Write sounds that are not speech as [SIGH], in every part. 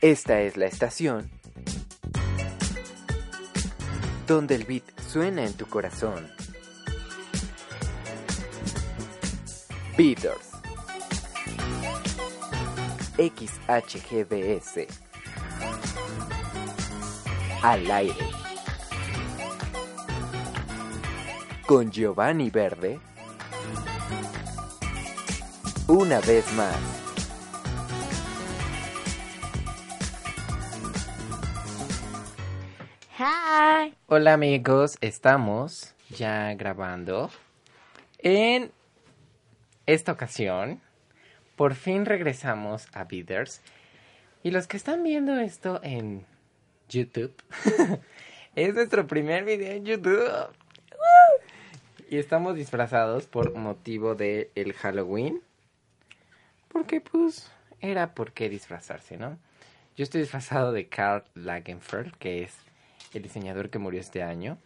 Esta es la estación donde el beat suena en tu corazón. Beaters. XHGBS. Al aire. Con Giovanni Verde. Una vez más. Hola amigos, estamos ya grabando. En esta ocasión, por fin regresamos a Beaters. Y los que están viendo esto en YouTube, [LAUGHS] es nuestro primer video en YouTube. Y estamos disfrazados por motivo de el Halloween. Porque pues era por qué disfrazarse, ¿no? Yo estoy disfrazado de Karl Lagerfeld, que es el diseñador que murió este año.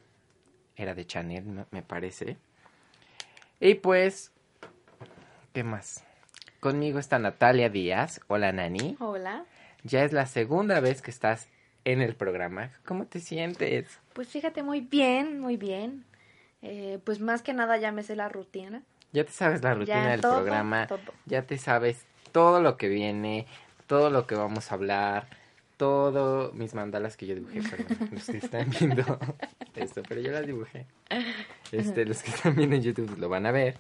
Era de Chanel, me- parece. Y pues, ¿qué más? Conmigo está Natalia Díaz. Hola, Nani. Hola. Ya es la segunda vez que estás en el programa. ¿Cómo te sientes? Pues fíjate, muy bien, muy bien. Eh, pues más que nada ya me sé la rutina. Ya te sabes la rutina Ya del todo, programa. todo. Ya te sabes todo lo que viene, todo lo que vamos a hablar, todo mis mandalas que yo dibujé, perdón, [LAUGHS] los que están viendo [LAUGHS] esto, pero yo las dibujé. Este, los que están viendo en YouTube lo van a ver.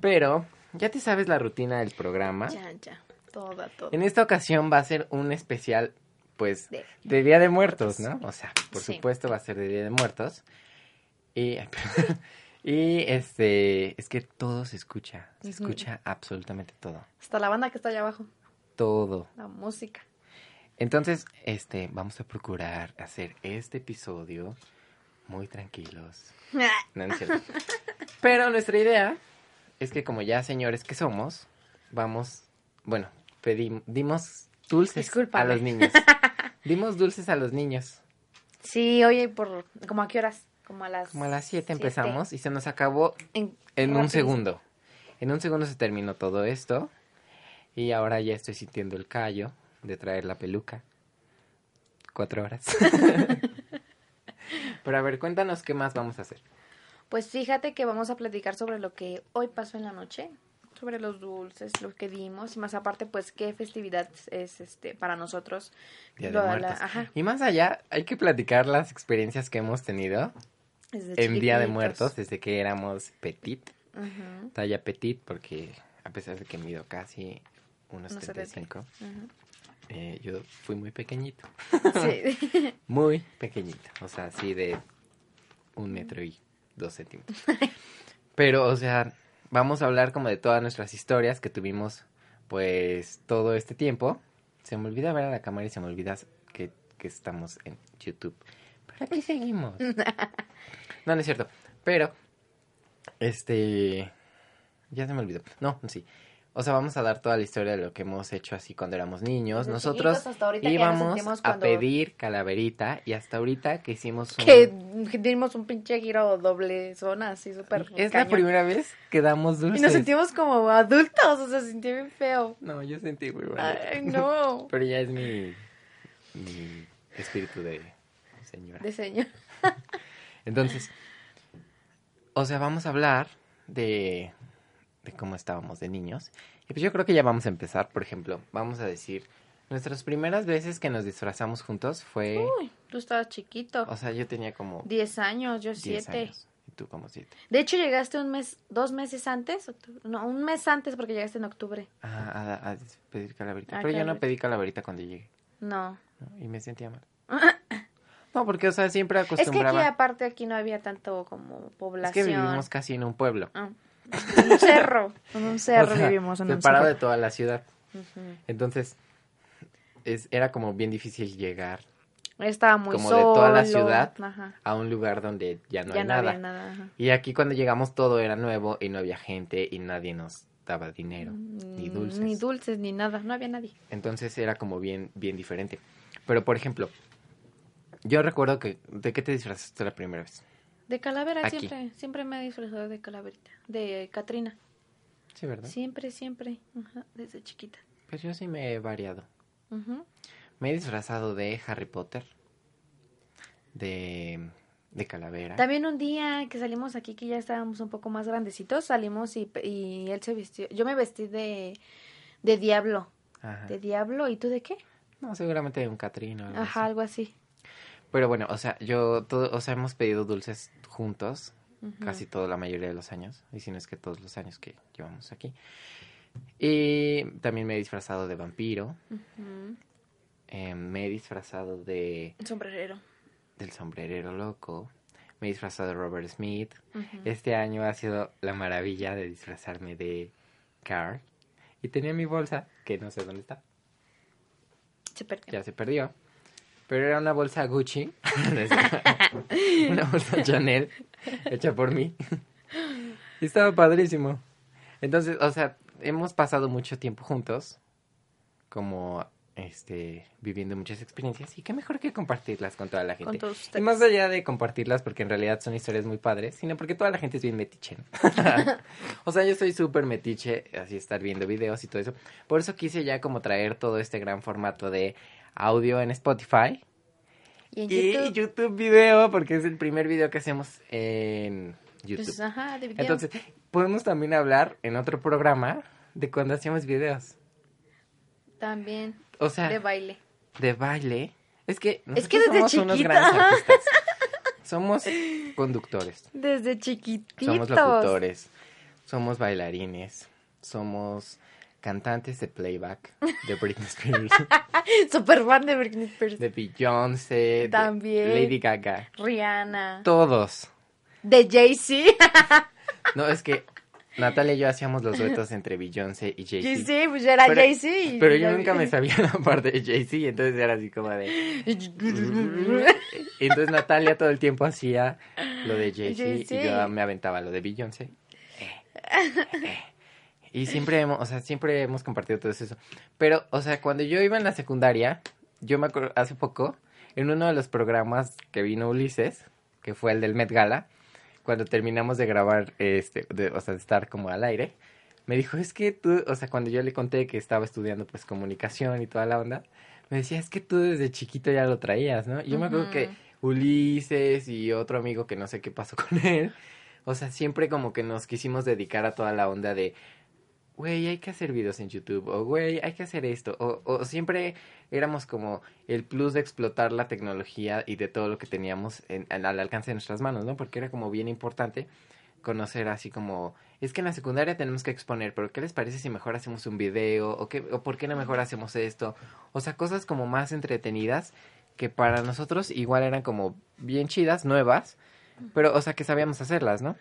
Pero ya te sabes la rutina del programa. Ya, ya. Toda, todo. En esta ocasión va a ser un especial, pues, De- de Día de Muertos, ¿no? O sea, por Sí. supuesto va a ser de Día de Muertos. Y, [LAUGHS] y este, es que todo se escucha, se escucha absolutamente todo, Hasta la banda que está allá abajo. todo. La música. Entonces, este, vamos a procurar hacer este episodio muy tranquilos. [LAUGHS] No, no es cierto. [LAUGHS] Pero nuestra idea es que como ya señores que somos, vamos, bueno, pedimos, dimos dulces Discúlpame. a los niños. [LAUGHS] Dimos dulces a los niños. Sí, oye, por ¿como a qué horas? Como a las Como a las 7 siete. empezamos y se nos acabó En, en un segundo. En un segundo se terminó todo esto. Y ahora ya estoy sintiendo el callo de traer la peluca. Cuatro horas. [LAUGHS] Pero a ver, cuéntanos qué más vamos a hacer. Pues fíjate que vamos a platicar sobre lo que hoy pasó en la noche, sobre los dulces, lo que dimos y más aparte pues qué festividad es este para nosotros. Día de la- ajá, Y más allá, hay que platicar las experiencias que hemos tenido desde en Día de. Muertos desde que éramos petit. Ujú, Talla petit porque a pesar de que mido casi unos Unos 75, ujú. Eh, yo fui muy pequeñito. Sí. [LAUGHS] Muy pequeñito. O sea, así de un metro y dos centímetros. Pero, o sea, vamos a hablar como de todas nuestras historias que tuvimos, pues, todo este tiempo. Se me olvida ver a la cámara y se me olvida que, que estamos en YouTube. Pero aquí seguimos. [LAUGHS] No, no es cierto. Pero, este... Ya se me olvidó. No, sí. O sea, vamos a dar toda la historia de lo que hemos hecho así cuando éramos niños. Desde Nosotros íbamos a pedir calaverita y hasta ahorita que hicimos un... que dimos un pinche giro doble zona así súper Es la primera vez que damos Y dulces. nos sentimos como adultos, o sea, se sintió bien feo. No, yo sentí muy bonito. Ay, [LAUGHS] no. Pero ya es mi, mi espíritu de señora. De señor. [LAUGHS] Entonces, o sea, vamos a hablar de, de cómo estábamos de niños. Y pues yo creo que ya vamos a empezar. Por ejemplo, vamos a decir, nuestras primeras veces que nos disfrazamos juntos fue... Uy, tú estabas chiquito. O sea, yo tenía como 10 años, yo 10 siete. años. Y tú como 7. De hecho, llegaste un mes, dos meses antes. No, un mes antes porque llegaste en octubre. A, a- a pedir calaverita. Ah, Pero yo no calaverita. pedí calaverita cuando llegué. No. ¿no? Y me sentía mal. [LAUGHS] No, porque, o sea, siempre Es que aquí acostumbraba... aparte aquí no había tanto como población. Es que vivimos casi en un pueblo. Ah, en un cerro. En un cerro O sea, vivimos en un separado cerro. de toda la ciudad. Entonces, es, era como bien difícil llegar Estaba muy como solo. de toda la ciudad Ajá. a un lugar donde ya no ya hay no nada. había nada. ajá. Y aquí cuando llegamos todo era nuevo y no había gente y nadie nos daba dinero ni Mm, dulces. Ni dulces, ni nada. No había nadie. Entonces era como bien, bien diferente. Pero por ejemplo, yo recuerdo que ¿de qué te disfrazaste la primera vez? De calavera Aquí. siempre. Siempre me he disfrazado de calaverita. De Catrina. Sí, ¿verdad? Siempre, siempre. Ajá, desde chiquita. Pues yo sí me he variado. Me he disfrazado de Harry Potter. De, de calavera. También un día que salimos aquí, que ya estábamos un poco más grandecitos, salimos y, y él se vistió. Yo me vestí de, de diablo. Ajá. De diablo. ¿Y tú de qué? No, seguramente de un Catrino. algo Ajá, así. algo así. Pero bueno, o sea, yo, todo, o sea, hemos pedido dulces juntos casi toda la mayoría de los años, y si no es que todos los años que llevamos aquí. Y también me he disfrazado de vampiro, eh, me he disfrazado de sombrerero. del sombrerero loco, me he disfrazado de Robert Smith. Este año ha sido la maravilla de disfrazarme de Carl. Y tenía mi bolsa, que no sé dónde está, Se perdió. ya se perdió. Pero era una bolsa Gucci, [LAUGHS] [LAUGHS] una bolsa Chanel, hecha por mí. Y estaba padrísimo. Entonces, o sea, hemos pasado mucho tiempo juntos, como este, viviendo muchas experiencias, y qué mejor que compartirlas con toda la gente. Con todos Y ustedes. más allá de compartirlas, porque en realidad son historias muy padres, sino porque toda la gente es bien metiche. [LAUGHS] o sea, yo soy súper metiche, así estar viendo videos y todo eso. Por eso quise ya como traer todo este gran formato de audio en Spotify Y en y YouTube. YouTube. video, porque es el primer video que hacemos en YouTube. pues, ajá, de video. Entonces, podemos también hablar en otro programa de cuando hacíamos videos. También O sea, de baile. de baile. Es que Es que desde somos unos grandes artistas. [LAUGHS] Somos conductores, Desde chiquititos. somos locutores, somos bailarines, somos cantantes de playback de Britney [LAUGHS] Spears, Super fan de Britney Spears. de Beyoncé, de También. Lady Gaga. Rihanna. Todos. De Jay-Z. [LAUGHS] No, es que Natalia y yo hacíamos los duetos entre Beyoncé y Jay-Z. Jay-Z, pues ya era Pero- Jay-Z. Pero yo nunca me sabía la parte de Jay-Z, entonces era así como de... [LAUGHS] Entonces Natalia todo el tiempo hacía lo de Jay-Z y yo me aventaba lo de Beyoncé. Y siempre hemos, o sea, siempre hemos compartido todo eso. Pero, o sea, cuando yo iba en la secundaria, yo me acuerdo hace poco, en uno de los programas que vino Ulises, que fue el del Met Gala, cuando terminamos de grabar, este, de- o sea, de estar como al aire, me dijo, es que tú, o sea, cuando yo le conté que estaba estudiando pues comunicación y toda la onda, me decía, es que tú desde chiquito ya lo traías, ¿no? Y yo me acuerdo que Ulises y otro amigo que no sé qué pasó [LAUGHS] con él, o sea, siempre como que nos quisimos dedicar a toda la onda de, güey, hay que hacer videos en YouTube, o güey, hay que hacer esto, o, o siempre éramos como el plus de explotar la tecnología y de todo lo que teníamos en- en- al alcance de nuestras manos, ¿no? Porque era como bien importante conocer así como, es que en la secundaria tenemos que exponer, pero ¿qué les parece si mejor hacemos un video? ¿O, qué, o por qué no mejor hacemos esto? O sea, cosas como más entretenidas que para nosotros igual eran como bien chidas, nuevas, pero, o sea, que sabíamos hacerlas, ¿no?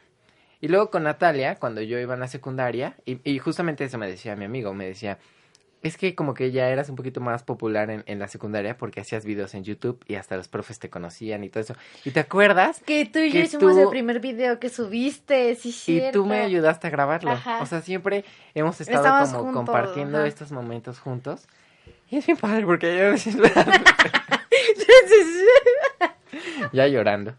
Y luego con Natalia, cuando yo iba en la secundaria, y, y justamente eso me decía mi amigo, me decía, es que como que ya eras un poquito más popular en, en la secundaria porque hacías videos en YouTube y hasta los profes te conocían y todo eso. ¿Y te acuerdas? Que tú y yo hicimos tú- el primer video que subiste, sí, Y cierto. tú me ayudaste a grabarlo. Ajá. O sea, siempre hemos estado como juntos, compartiendo ajá. estos momentos juntos. Y es bien padre porque yo a [LAUGHS] ya llorando.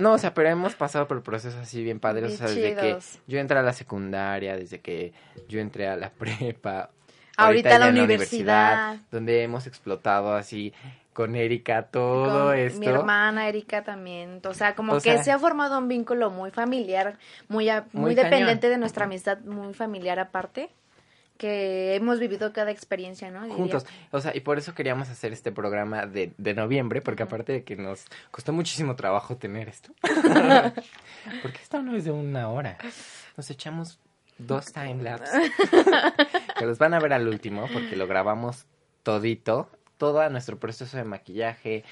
No, o sea, pero hemos pasado por procesos así bien padres, o sea, desde que yo entré a la secundaria, desde que yo entré a la [LAUGHS] prepa. Ahorita ya la en universidad. Donde hemos explotado así con Erika todo Con esto. Mi hermana Erika también. O sea, como O que sea- se ha formado un vínculo muy familiar, muy, a- muy, Muy dependiente cañón. de nuestra amistad, muy familiar aparte. Que hemos vivido cada exposición, ¿no? Diría. juntos. O sea, y por eso queríamos hacer este programa de, de noviembre, porque aparte de que nos costó muchísimo trabajo tener esto. [LAUGHS] porque esto no es de una hora. Nos echamos dos timelapse. [LAUGHS] que los van a ver al último, porque lo grabamos todito. Todo nuestro proceso de maquillaje.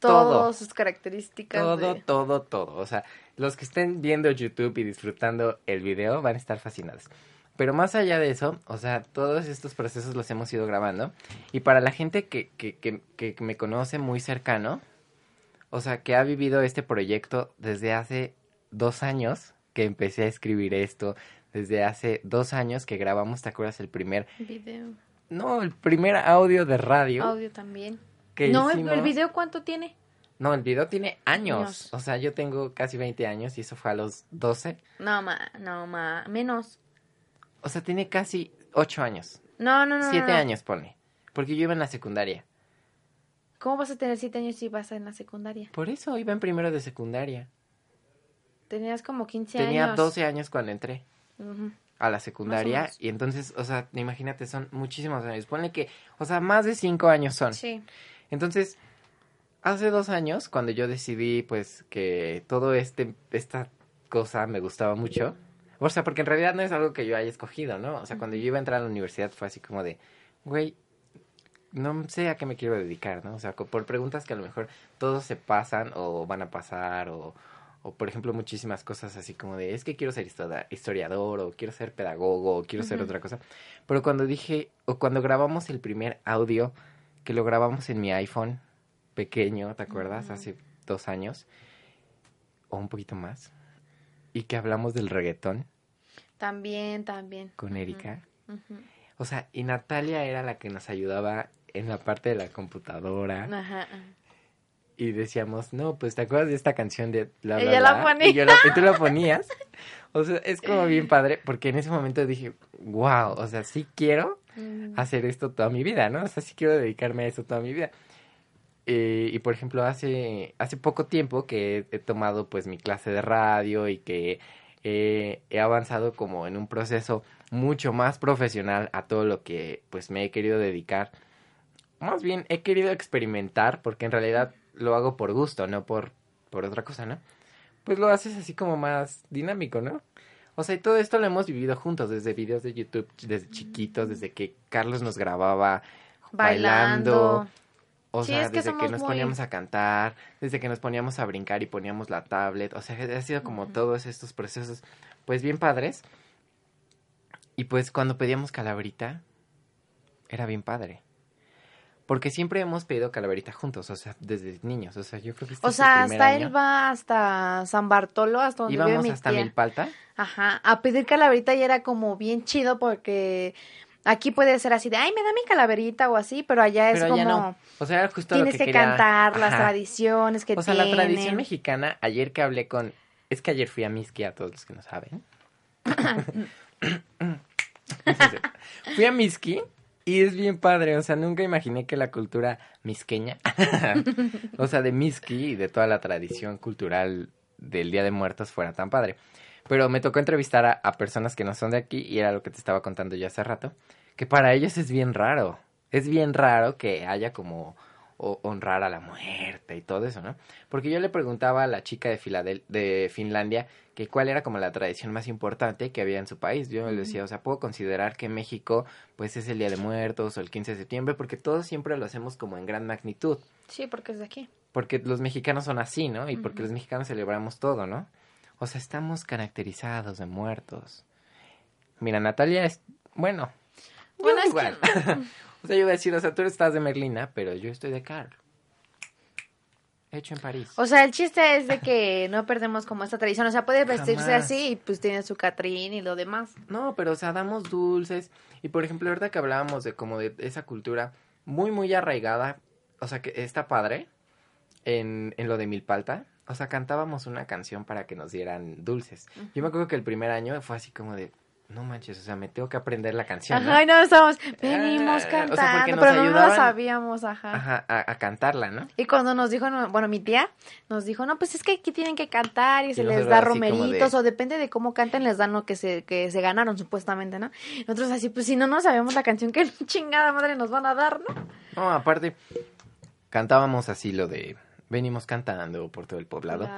Todas Todo. sus características. Todo, de- todo, todo. O sea, los que estén viendo YouTube y disfrutando el video van a estar fascinados. Pero más allá de eso, o sea, todos estos procesos los hemos ido grabando. Y para la gente que, que, que, que me conoce muy cercano, o sea, que ha vivido este proyecto desde hace dos años que empecé a escribir esto, desde hace dos años que grabamos, ¿te acuerdas? El primer, Video. no, el primer audio de radio Audio también. que no, hicimos. el video cuánto tiene? No, el video tiene años. Años. O sea, yo tengo casi 20 años y eso fue a los 12. No, ma, no, ma, menos. O sea, tiene casi 8 años. No, no, no. 7 no. años, pone. Porque yo iba en la secundaria. ¿Cómo vas a tener siete años si vas en la secundaria? Por eso iba en primero de secundaria. Tenías como 15 Tenía años. 12 años cuando entré a la secundaria y entonces, o sea, imagínate, son muchísimos años. Ponle que, o sea, más de 5 años son. Sí. Entonces, hace dos años, cuando yo decidí, pues, que todo este, esta cosa me gustaba mucho, o sea, porque en realidad no es algo que yo haya escogido, ¿no? O sea, cuando yo iba a entrar a la universidad fue así como de, güey, no sé a qué me quiero dedicar, ¿no? O sea, por preguntas que a lo mejor todos se pasan o van a pasar o, o por ejemplo, muchísimas cosas así como de, es que quiero ser historiador o quiero ser pedagogo o quiero ser otra cosa. Pero cuando dije, o cuando grabamos el primer audio, que lo grabamos en mi iPhone pequeño, ¿te acuerdas? Hace dos años o un poquito más. Y que hablamos del reggaetón También, también. con Erika. O sea, y Natalia era la que nos ayudaba en la parte de la computadora. Ajá. Y decíamos, no, pues ¿te acuerdas de esta canción de bla, bla, Ella la bla?" ponía. Y, yo la, y tú la ponías. O sea, es como bien [LAUGHS] padre, porque en ese momento dije, wow, o sea, sí quiero Mm. hacer esto toda mi vida, ¿no? O sea, sí quiero dedicarme a eso toda mi vida. Eh, y por ejemplo, hace, hace poco tiempo que he, he tomado pues mi clase de radio y que eh, he avanzado como en un proceso mucho más profesional a todo lo que pues me he querido dedicar. Más bien he querido experimentar porque en realidad lo hago por gusto, no por, por otra cosa, ¿no? Pues lo haces así como más dinámico, ¿no? O sea, y todo esto lo hemos vivido juntos, desde videos de YouTube, desde chiquitos, desde que Carlos nos grababa bailando. Bailando. O Sí, sea, es que desde que nos muy- poníamos a cantar, desde que nos poníamos a brincar y poníamos la tablet. O sea, ha sido como todos estos procesos, pues bien padres. Y pues cuando pedíamos calaverita, era bien padre. Porque siempre hemos pedido calaverita juntos, o sea, desde niños. O sea, yo creo que este O es sea, el hasta año. él va hasta San Bartolo, hasta donde vive Íbamos mi hasta tía. Milpalta. Ajá, a pedir calaverita y era como bien chido porque aquí puede ser así de, ay, me da mi calaverita o así, pero allá es Pero como no. O sea, era justo lo tienes que, que, quería- cantar las tradiciones que O sea, la tradición tienen. mexicana, ayer que hablé con... Es que ayer fui a Miski, a todos los que no saben. [LAUGHS] [COUGHS] fui a Miski y es bien padre, o sea, nunca imaginé que la cultura misqueña, [LAUGHS] o sea, de Miski y de toda la tradición cultural del Día de Muertos fuera tan padre. Pero me tocó entrevistar a, a personas que no son de aquí y era lo que te estaba contando yo hace rato, que para ellos es bien raro. Es bien raro que haya como o- honrar a la muerte y todo eso, ¿no? Porque yo le preguntaba a la chica de, Filadel- de Finlandia que cuál era como la tradición más importante que había en su país. Yo le decía, o sea, puedo considerar que México pues es el Día de Muertos o el 15 de septiembre porque todos siempre lo hacemos como en gran magnitud. Sí, porque es de aquí. Porque los mexicanos son así, ¿no? Y porque los mexicanos celebramos todo, ¿no? O sea, estamos caracterizados de muertos. Mira, Natalia es, bueno, yo Bueno, es que- igual. [LAUGHS] o sea, yo iba a decir, o sea, tú estás de Merlina, pero yo estoy de Carl. Hecho en París. O sea, el chiste es de que no perdemos como esta tradición. O sea, puede vestirse Jamás. así y pues tiene su Catrín y lo demás. No, pero o sea, damos dulces. Y por ejemplo, ahorita que hablábamos de como de esa cultura muy, muy arraigada, o sea, que está padre en, en lo de Milpalta. O sea, cantábamos una canción para que nos dieran dulces. Yo me acuerdo que el primer año fue así como de, no manches, o sea, me tengo que aprender la canción. ¿no? Ajá, y no estábamos, venimos Ah, o sea, porque cantando, pero no ayudaban- sabíamos, ajá. Ajá, a, a cantarla, ¿no? Y cuando nos dijo, no, bueno, mi tía nos dijo, no, pues es que aquí tienen que cantar y, Y se les da de- romeritos o depende de cómo canten, les dan lo que se, que se ganaron supuestamente, ¿no? Nosotros así, pues si no nos sabemos la canción, ¿qué [LAUGHS] chingada madre nos van a dar, no? No, aparte, cantábamos así lo de, venimos cantando por todo el poblado.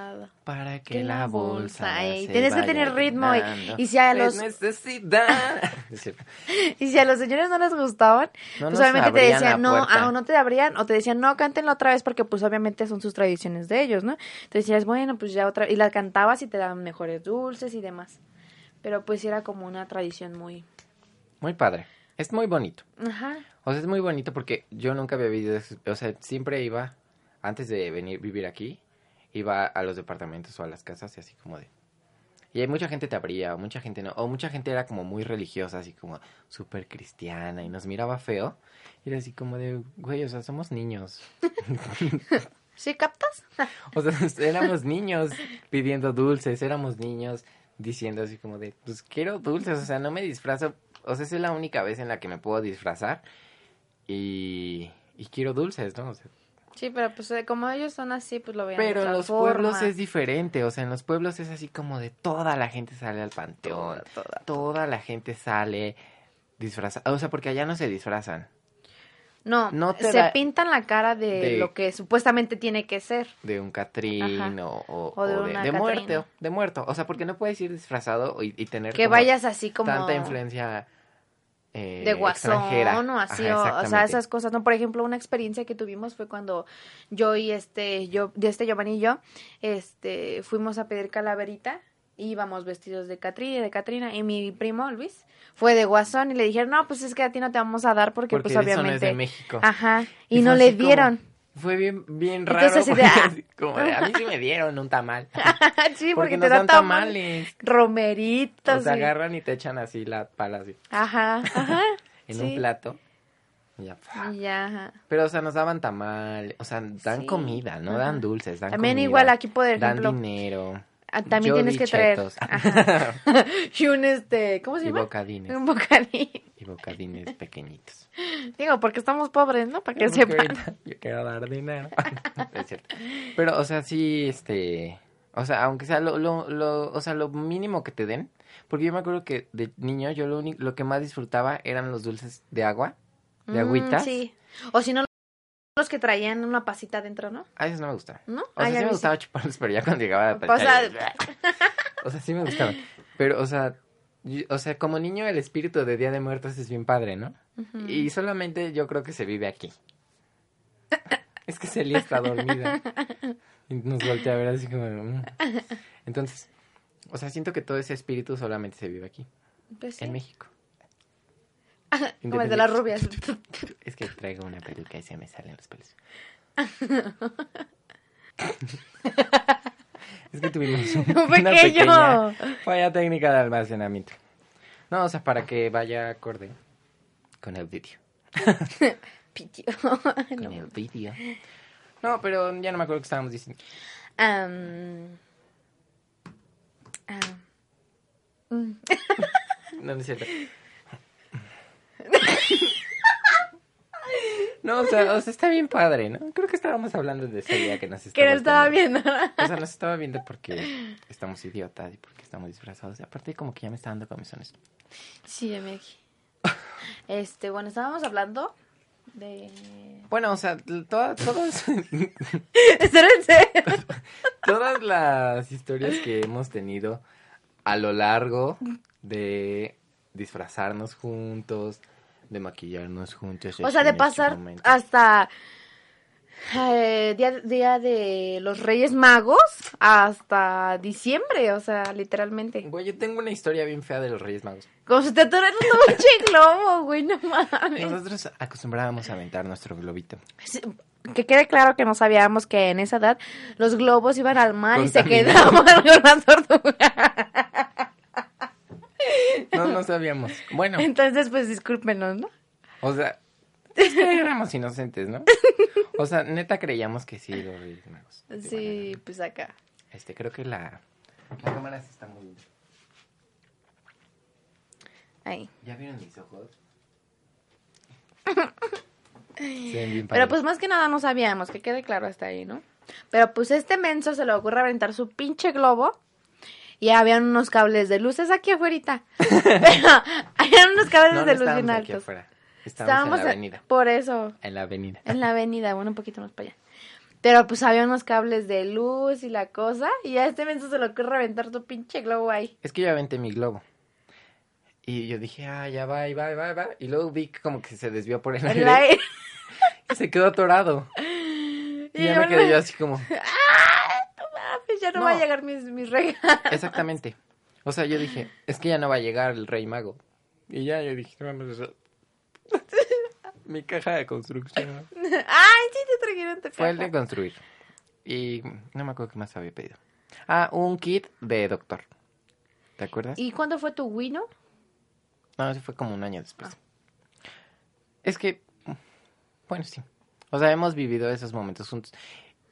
Para que la bolsa. ey, se tienes que tener ritmo y- y si a los- necesidad. [LAUGHS] Y si a los señores no les gustaban, No pues obviamente te decían, no, ah, o no te abrían, o te decían, no, cántenlo otra vez porque pues obviamente son sus tradiciones de ellos, ¿no? Entonces decías, bueno, pues ya otra, y la cantabas y te daban mejores dulces y demás. Pero pues era como una tradición muy, Muy padre. Es muy bonito. ajá, O sea, es muy bonito porque yo nunca había vivido. O sea, siempre iba, antes de venir vivir aquí, iba a los departamentos o a las casas y así como de... Y hay mucha gente te abría, o mucha gente no. O mucha gente era como muy religiosa, así como súper cristiana y nos miraba feo. Y era así como de, güey, o sea, somos niños. [LAUGHS] ¿sí captas? [LAUGHS] O sea, éramos niños pidiendo dulces, éramos niños diciendo así como de, pues quiero dulces, o sea, no me disfrazo, o sea, esa es la única vez en la que me puedo disfrazar y, y quiero dulces, ¿no? O sea, Sí, pero pues eh, como ellos son así, pues lo vean Pero en los pueblos es diferente, o sea, en los pueblos es así como de toda la gente sale al panteón, Toda, toda. toda. la gente sale disfrazada, o sea, porque allá no se disfrazan. No, No te se da- pintan la cara de, de- lo que supuestamente tiene que ser. de un Catrín o, o- O de o de, muerte, de muerto, o sea, porque no puedes ir disfrazado y, y tener Que vayas así como tanta influencia eh, de guasón extranjera. o así, Ajá, o, o sea, esas cosas, ¿no? Por ejemplo, una experiencia que tuvimos fue cuando yo y este, yo, de este Giovanni y yo, este, fuimos a pedir calaverita, y íbamos vestidos de Catrina, de Catrina, y mi primo Luis fue de guasón y le dijeron, no, pues es que a ti no te vamos a dar porque, Porque pues eso no es obviamente... de México. Ajá, y, Y no le como- dieron. Fue bien, bien raro. Entonces, así de, porque ah. como de, a mí sí me dieron un tamal. [LAUGHS] sí, porque porque, te dan dan tamales. tamales. Romeritos. Sea, y- agarran y te echan así la pala así Ajá, ajá. [LAUGHS] en sí. un plato. Y ya. Y ya, ajá. Pero, o sea, nos daban tamal, o sea, dan Sí, comida, no dan dulces, dan También comida, igual aquí, por Dan ejemplo, dinero. Ah, también Yo tienes que traer. Ajá. [LAUGHS] y un este, ¿cómo se y llama? bocadines. Un bocadillo. Y bocadines pequeñitos. Digo, porque estamos pobres, ¿no? Para que Porque sepan. ahorita Yo quiero dar dinero. [LAUGHS] es cierto. Pero, o sea, sí, este... O sea, aunque sea lo, lo, lo, o sea, lo mínimo que te den. Porque yo me acuerdo que de niño yo lo, único, lo que más disfrutaba eran los dulces de agua, de Mm, agüitas. Sí. O si no, los que traían una pasita adentro, ¿no? A esos no me gustaban. ¿No? O sea, ya sí me gustaba chuparlos, pero ya cuando llegaba a O sea, O sea, sí me gustaban. Pero, o sea, o sea, como niño el espíritu de Día de Muertos es bien padre, ¿no? Y solamente yo creo que se vive aquí. Es que Celia está dormida. Y nos voltea a ver así como... mm. Entonces, o sea, siento que todo ese espíritu solamente se vive aquí, Pues sí. en México. [LAUGHS] Como el de las rubias. Es que traigo una peluca y se me salen los pelos. [LAUGHS] es que tuvimos un, Un una pequeño. pequeña falla técnica de almacenamiento. No, o sea, para que vaya acorde con el vídeo. [LAUGHS] Con No. el vídeo. No, pero ya no me acuerdo qué estábamos diciendo. No, no es cierto. [LAUGHS] No, o sea, o sea, está bien padre, ¿no? Creo que estábamos hablando de ese día que nos Que no estaba viendo. [LAUGHS] O sea, nos estaba viendo porque estamos idiotas y porque estamos disfrazados. Y aparte, como que ya me está dando comisiones. Sí, MX. Este, bueno, estábamos hablando de... Bueno, o sea, todas, todas, [LAUGHS] Espérense. todas las historias que hemos tenido a lo largo de disfrazarnos juntos, de maquillarnos juntos. O sea, de este pasar hasta eh, día, día de los Reyes Magos hasta diciembre, o sea, literalmente. Güey, yo tengo una historia bien fea de los Reyes Magos. Como si te atoras un globo, güey, no mames. Nosotros acostumbrábamos a aventar nuestro globito. Sí, Que quede claro que no sabíamos que en esa edad los globos iban al mar y se quedaban [LAUGHS] con las tortugas. No, no sabíamos. Bueno, Entonces, pues discúlpenos, ¿no? o sea, es que éramos inocentes, ¿no? O sea, neta creíamos que sí, los Reyes Magos. Sí, pues acá. Este, creo que la, la cámara se está moviendo. Ahí. ¿Ya vieron mis ojos? [LAUGHS] Bien Pero pues más que nada no sabíamos, que quede claro hasta ahí, ¿no? Pero pues este menso se le ocurre aventar su pinche globo y habían unos cables de luces aquí afuera. [LAUGHS] Habían unos cables no, no de luz bien aquí altos. afuera. Estábamos, en la avenida. Por eso, En la avenida. en la avenida, bueno, un poquito más para allá. Pero pues había unos cables de luz y la cosa y a este menso se le ocurre aventar su pinche globo ahí. Es que yo aventé mi globo. Y yo dije, ah, ya va, y va, y va, y va. Y luego vi que como que se desvió por el aire. El aire. [LAUGHS] Y se quedó atorado. Y [LAUGHS] Y ya me quedé yo así como, Pues ya no, No. va a llegar mis, mis regalos. exactamente. O sea, yo dije, es que ya no va a llegar el rey mago. Y ya yo dije, vamos a... [LAUGHS] Mi caja de construcción. Ay, sí te trajeron tu Fue el caja. de construir. Y no me acuerdo qué más había pedido. Ah, un kit de doctor. ¿Te acuerdas? ¿Y cuándo fue tu Wino? No, eso fue como un año después. Es que, bueno, sí. O sea, hemos vivido esos momentos juntos.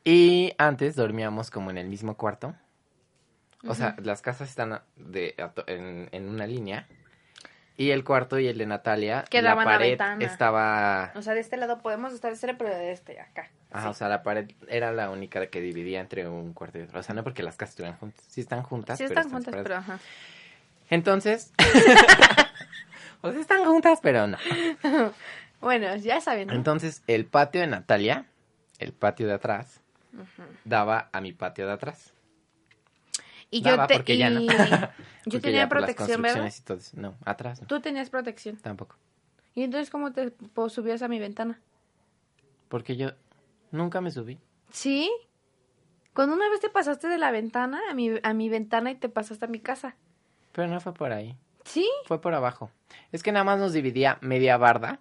Y antes dormíamos como en el mismo cuarto. O sea, las casas están de, en, en una línea. Y el cuarto y el de Natalia, Que la pared estaba... O sea, de este lado podemos estar de este, pero de este, acá. Ajá, o sea, la pared era la única que dividía entre un cuarto y otro. O sea, no porque las casas estuvieran juntas. Sí están juntas, Sí pero están juntas, pero ajá. Entonces... [LAUGHS] o sea, están juntas, pero no. [LAUGHS] Bueno, ya saben, ¿no? Entonces, el patio de Natalia, el patio de atrás, daba a mi patio de atrás. y yo te, porque ya no. [LAUGHS] yo tenía protección, ¿verdad? y todo. No, atrás no, Tú tenías protección. tampoco. ¿Y entonces cómo te subías a mi ventana? Porque yo nunca me subí. Sí. Cuando una vez te pasaste de la ventana a mi, a mi ventana y te pasaste a mi casa. Pero no fue por ahí. Sí. Fue por abajo. Es que nada más nos dividía media barda.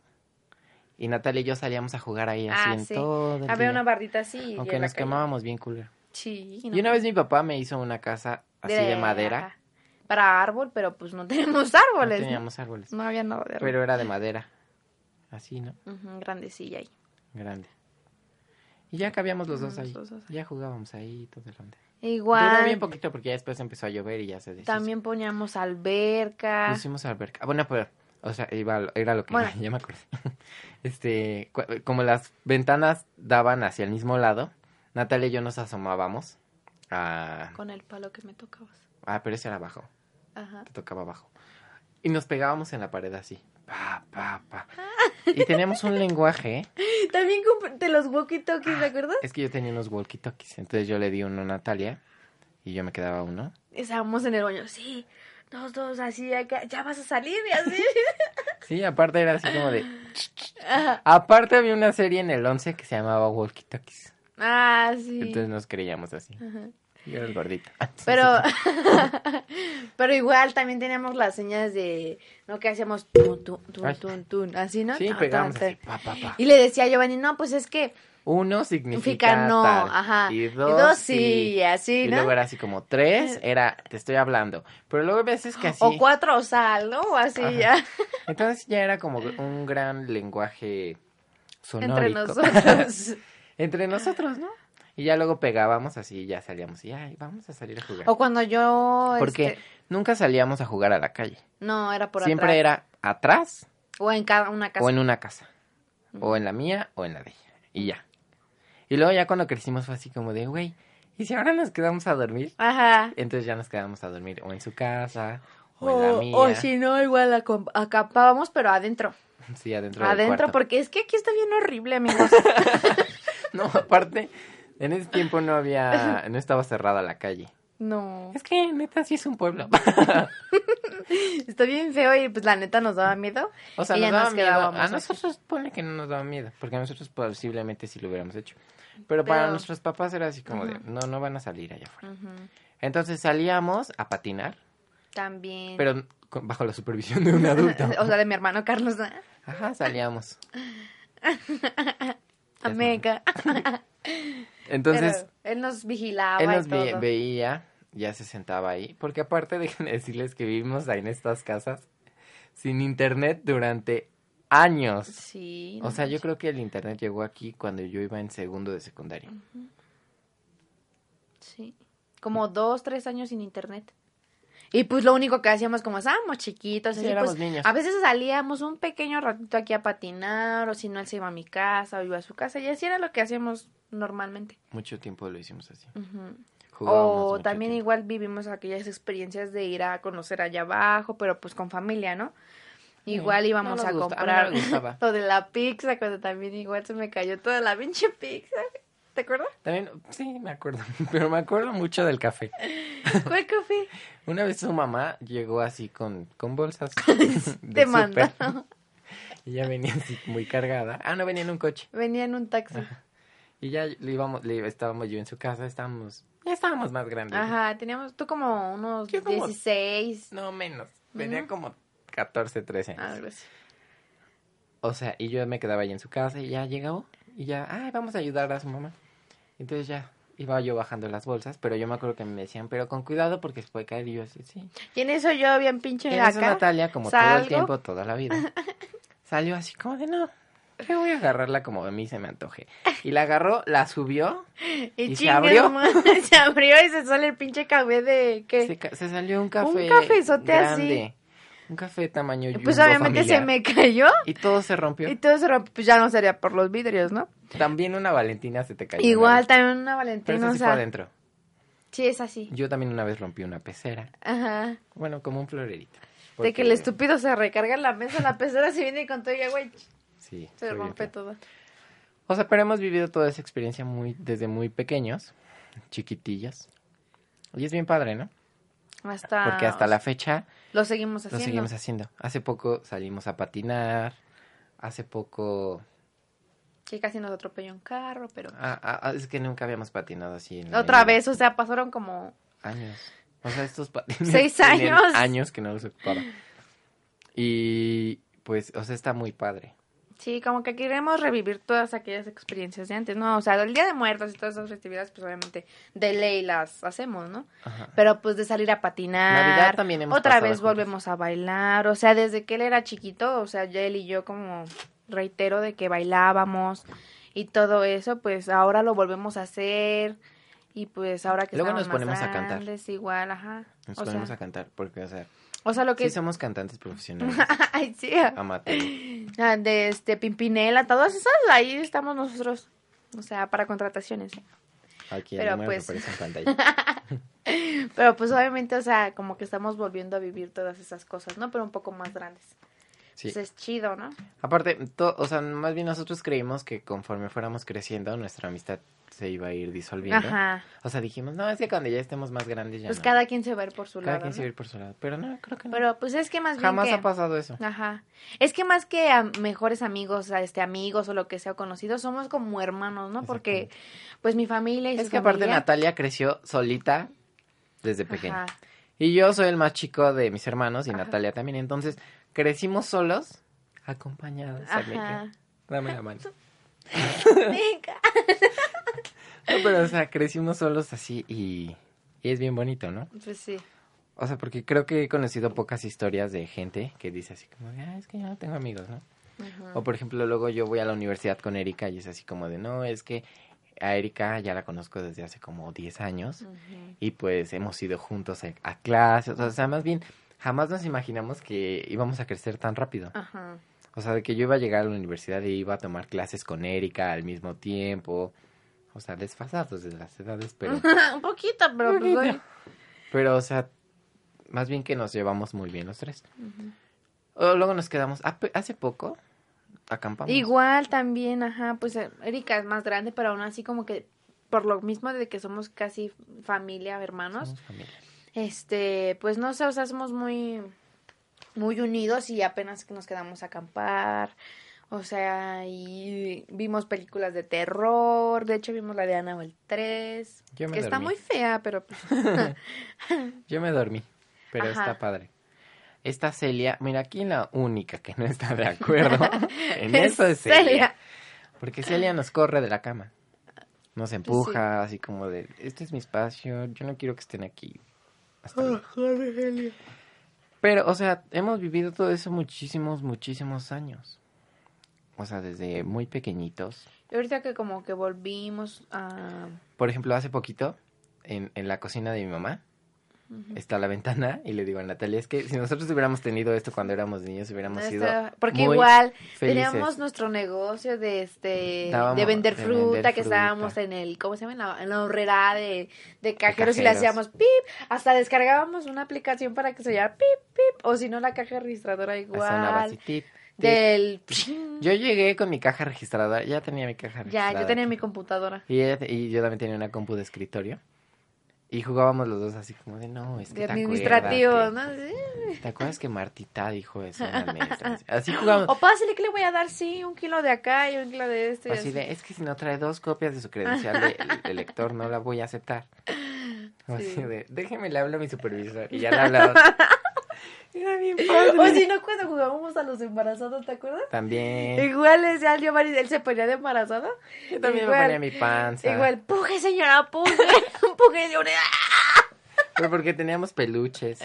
Y Natalia y yo salíamos a jugar ahí así Ah, en sí. todo el Había día. una bardita así. Aunque nos quemábamos bien culero. Sí. Y una vez mi papá me hizo una casa así de, madera. ajá, Para árbol, pero pues no [LAUGHS] tenemos árboles. ¿no? teníamos árboles. No había nada de árbol. Pero era de madera. Así, ¿no? Ujú, grandecilla ahí. Grande. Y ya cabíamos los dos Los ahí. dos ahí. Ya jugábamos ahí y todo el onda. Igual. Duró bien poquito porque ya después empezó a llover y ya se deshizo. También poníamos alberca. Pusimos alberca. Bueno, pero, o sea, iba, era lo que Bueno. [LAUGHS] ya me acordé. [LAUGHS] Este, como las ventanas daban hacia el mismo lado, Natalia y yo nos asomábamos a... Con el palo que me tocabas. Ah, pero ese era abajo, Ajá. te tocaba abajo. Y nos pegábamos en la pared así. Pa, pa, pa. Y teníamos un lenguaje. [LAUGHS] También compré los walkie-talkies, ¿te acuerdas? Es que yo tenía unos walkie-talkies. Entonces yo le di uno a Natalia y yo me quedaba uno. Estábamos en el baño, sí, dos, dos, así, acá, ya vas a salir y así. [LAUGHS] Sí, aparte era así como de... [LAUGHS] Ajá. Aparte había una serie en el 11 que se llamaba Walkie Talkies. Ah, sí. Entonces nos creíamos así. Ajá. Yo era el gordito. [LAUGHS] Pero, pero igual también teníamos las señas de, ¿no? Que hacíamos tun, tun, tun, Ay. tun, tun, así, ¿no? Sí, así. Pa, pa, pa. Y le decía a Giovanni, no, pues es que Uno significa no, tal, ajá. Y dos, sí, sí. y así, Y ¿no? luego era así como tres, era te estoy hablando. Pero luego hay veces que así. O cuatro o sal, ¿no? O así Ajá. ya, Entonces ya era como un gran lenguaje sonórico. entre nosotros. [LAUGHS] Entre nosotros, ¿no? Y ya luego pegábamos así y ya salíamos y ay, vamos a salir a jugar. o cuando yo, Porque este, nunca salíamos a jugar a la calle. no, era por Siempre atrás. era atrás O en cada una casa. o en una casa. O en la mía o en la de ella. Y ya. Y luego ya cuando crecimos fue así como de, güey, ¿y si ahora nos quedamos a dormir? Ajá. Entonces ya nos quedamos a dormir o en su casa o, en la mía. o si no, igual acampábamos, pero adentro. [LAUGHS] Sí, adentro adentro, porque es que aquí está bien horrible, amigos. [LAUGHS] [LAUGHS] No, aparte, en ese tiempo no había, no estaba cerrada la calle. no. Es que neta sí es un pueblo. Está bien feo y pues la neta nos daba miedo. O sea, Y nos ya daba nos miedo. quedábamos A nosotros pone que no nos daba miedo, porque a nosotros posiblemente sí lo hubiéramos hecho. Pero, para nuestros papás era así como de, no, no van a salir allá afuera. Entonces salíamos a patinar, También. pero con- bajo la supervisión de un adulto. [LAUGHS] o sea, de mi hermano Carlos. Ajá, salíamos. [LAUGHS] Amiga. [LAUGHS] Entonces, Pero él nos vigilaba él nos todo. veía, ya se sentaba ahí, porque aparte déjenme decirles que vivimos ahí en estas casas sin internet durante años. Sí. O sea, yo creo que el internet llegó aquí cuando yo iba en segundo de secundaria. Sí. Como dos, tres años sin internet. Y pues lo único que hacíamos como estábamos chiquitos, Sí, así, éramos pues, niños. a veces salíamos un pequeño ratito aquí a patinar, o si no él se iba a mi casa o iba a su casa, y así era lo que hacíamos normalmente. Mucho tiempo lo hicimos así. Jugábamos O también tiempo. igual vivimos aquellas experiencias de ir a conocer allá abajo, pero pues con familia, ¿no? Igual íbamos no a a comprar gustaba. [LAUGHS] lo de la pizza, cuando también igual se me cayó toda la pinche pizza. ¿Te acuerdas? También, sí, me acuerdo, [LAUGHS] pero me acuerdo mucho del café. [LAUGHS] ¿Cuál café? Una vez su mamá llegó así con, con bolsas de Te manda. Y ya venía así muy cargada. Ah, no, venía en un coche. Venía en un taxi. Y ya le íbamos, le, estábamos yo en su casa, estábamos, ya estábamos más grandes. Ajá, teníamos tú como unos como- 16. No, menos. Venía como 14, 13 años. Algo así. O sea, y yo me quedaba ahí en su casa y ya llegó. Y ya, ay, vamos a ayudar a su mamá. Entonces ya iba yo bajando las bolsas, pero yo me acuerdo que me decían, pero con cuidado porque se puede caer. Y yo así, sí. Y en eso yo bien pinche en eso. Natalia, como todo el tiempo, toda la vida, [LAUGHS] salió así como de, no, yo voy a agarrarla como a mí se me antoje. Y la agarró, la subió, Y, y se abrió. [LAUGHS] se abrió y se sale el pinche café de ¿qué? se, salió un café cafezote grande. Un café tamaño Pues jumbo obviamente se me cayó. Y todo se rompió. Y todo se rompió. Pues ya no sería por los vidrios, ¿no? También una Valentina se te cayó. Igual también una Pero Valentina, eso o sí fue sea. adentro. Sí, es así. Yo también una vez rompí una pecera. Ajá. Bueno, como un florerito. De que el estúpido se recarga en la mesa, la pecera se viene con todo y agua y Sí. se fue rompe todo. O sea, pero hemos vivido toda esa experiencia muy desde muy pequeños, chiquitillos. Y es bien padre, ¿no? Hasta... Porque hasta la fecha Lo seguimos lo haciendo. seguimos haciendo. Hace poco salimos a patinar. Hace poco... Sí, casi nos atropelló un carro, pero... ah, ah, ah, es que nunca habíamos patinado así. En Otra vez, o sea, pasaron como... Años. O sea, estos patines. [LAUGHS] Seis años. años que no los ocupaba. Y pues, o sea, está muy padre. Sí, como que queremos revivir todas aquellas experiencias de antes, ¿no? O sea, el Día de Muertos y todas esas festividades, pues obviamente de ley las hacemos, ¿no? Ajá. Pero pues de salir a patinar. Navidad también hemos Otra vez juntos. volvemos a bailar. O sea, desde que él era chiquito, o sea, ya él y yo como reitero de que bailábamos y todo eso, pues ahora lo volvemos a hacer. Y pues ahora que Luego nos ponemos más a cantar. igual, ajá. Nos o, ponemos sea, a cantar porque, o sea, o sea, lo que sí somos cantantes profesionales. [LAUGHS] Ay, sí. Ah, De este Pimpinela, todas esas, ahí estamos nosotros. O sea, para contrataciones. Aquí Pero, pues- en pantalla. [LAUGHS] Pero pues obviamente, o sea, como que estamos volviendo a vivir todas esas cosas, ¿no? Pero un poco más grandes. Sí. Pues es chido, ¿no? Aparte, to- o sea, más bien nosotros creímos que conforme fuéramos creciendo, nuestra amistad se iba a ir disolviendo. Ajá. O sea, dijimos, no, es que cuando ya estemos más grandes ya Pues no. cada quien se va a ir por su Cada lado. quien se va a ir por su lado. Pero no, creo que no. Pero pues es que más bien Jamás ha pasado eso. Ajá. Es que más que a mejores amigos, a este amigos o lo que sea conocidos, somos como hermanos, ¿no? Porque pues mi familia y Es su que aparte Natalia creció solita desde pequeña. Ajá. Y yo soy el más chico de mis hermanos y Ajá. Natalia también. Entonces, crecimos solos, acompañados. Ajá. Dame la mano. [LAUGHS] Venga. [LAUGHS] No, pero, o sea, crecimos solos así y, y es bien bonito, ¿no? Pues sí. O sea, porque creo que he conocido pocas historias de gente que dice así como, ah, es que yo no tengo amigos, ¿no? O por ejemplo, luego yo voy a la universidad con Erika y es así como de, no, es que a Erika ya la conozco desde hace como 10 años y pues hemos ido juntos a, a clases, o sea, más bien, jamás nos imaginamos que íbamos a crecer tan rápido. Ajá. O sea, de que yo iba a llegar a la universidad y iba a tomar clases con Erika al mismo tiempo. O sea, desfasados de las edades, pero, [LAUGHS] un poquito, pero pues Poquito. pero, o sea, más bien que nos llevamos muy bien los tres. O luego nos quedamos, ape- hace poco acampamos. Igual también, ajá, pues eh, Erika es más grande, pero aún así como que por lo mismo de que somos casi familia, hermanos, Somos familia. este, pues no sé, o sea, somos muy, muy unidos y apenas que nos quedamos a acampar, o sea, y vimos películas de terror, de hecho vimos la de Annabelle 3, Yo me que está muy fea, pero pues, [LAUGHS] [LAUGHS] Yo me dormí, pero Ajá. está padre. Esta Celia, mira, aquí la única que no está de acuerdo [LAUGHS] en Es eso es Celia. Celia. Porque Celia nos corre de la cama. Nos empuja, así como de, este es mi espacio, yo no quiero que estén aquí. Hasta luego. Pero, o sea, hemos vivido todo eso muchísimos, muchísimos años. O sea, desde muy pequeñitos. Y ahorita que como que volvimos a... Por ejemplo, hace poquito, en, en la cocina de mi mamá, está la ventana y le digo a Natalia, es que si nosotros hubiéramos tenido esto cuando éramos niños, hubiéramos sido Está- Porque muy igual felices. teníamos nuestro negocio de este de vender de fruta vender que estábamos en el ¿cómo se llama? En la, en la horrera de, de cajeros y le hacíamos pip, hasta descargábamos una aplicación para que se oyera pip pip o si no la caja registradora Sonaba así, igual tip, tip. del Yo llegué con mi caja registradora, ya tenía mi caja ya registrada. yo tenía aquí. mi computadora Y, ella- y yo también tenía una compu de escritorio. Y jugábamos los dos así como de, no, es que de te administrativo, acuerdas ¿no? ¿Te acuerdas que Martita dijo eso en la? Así jugábamos. O pásale que le voy a dar sí, un kilo de acá y un kilo de este. y Así de, es que si no trae dos copias de su credencial de, de lector, no la voy a aceptar. O Así Sí. de, déjeme le hablo a mi supervisor. Y ya le hablaba. Era bien [LAUGHS] padre. O si no, cuando jugábamos a los embarazados, ¿te acuerdas? También. Igual ese al Giovanni, él se ponía de embarazada. Yo también igual, me ponía mi panza. Igual, puje señora, puje, [LAUGHS] puje de una... Pero porque teníamos peluches.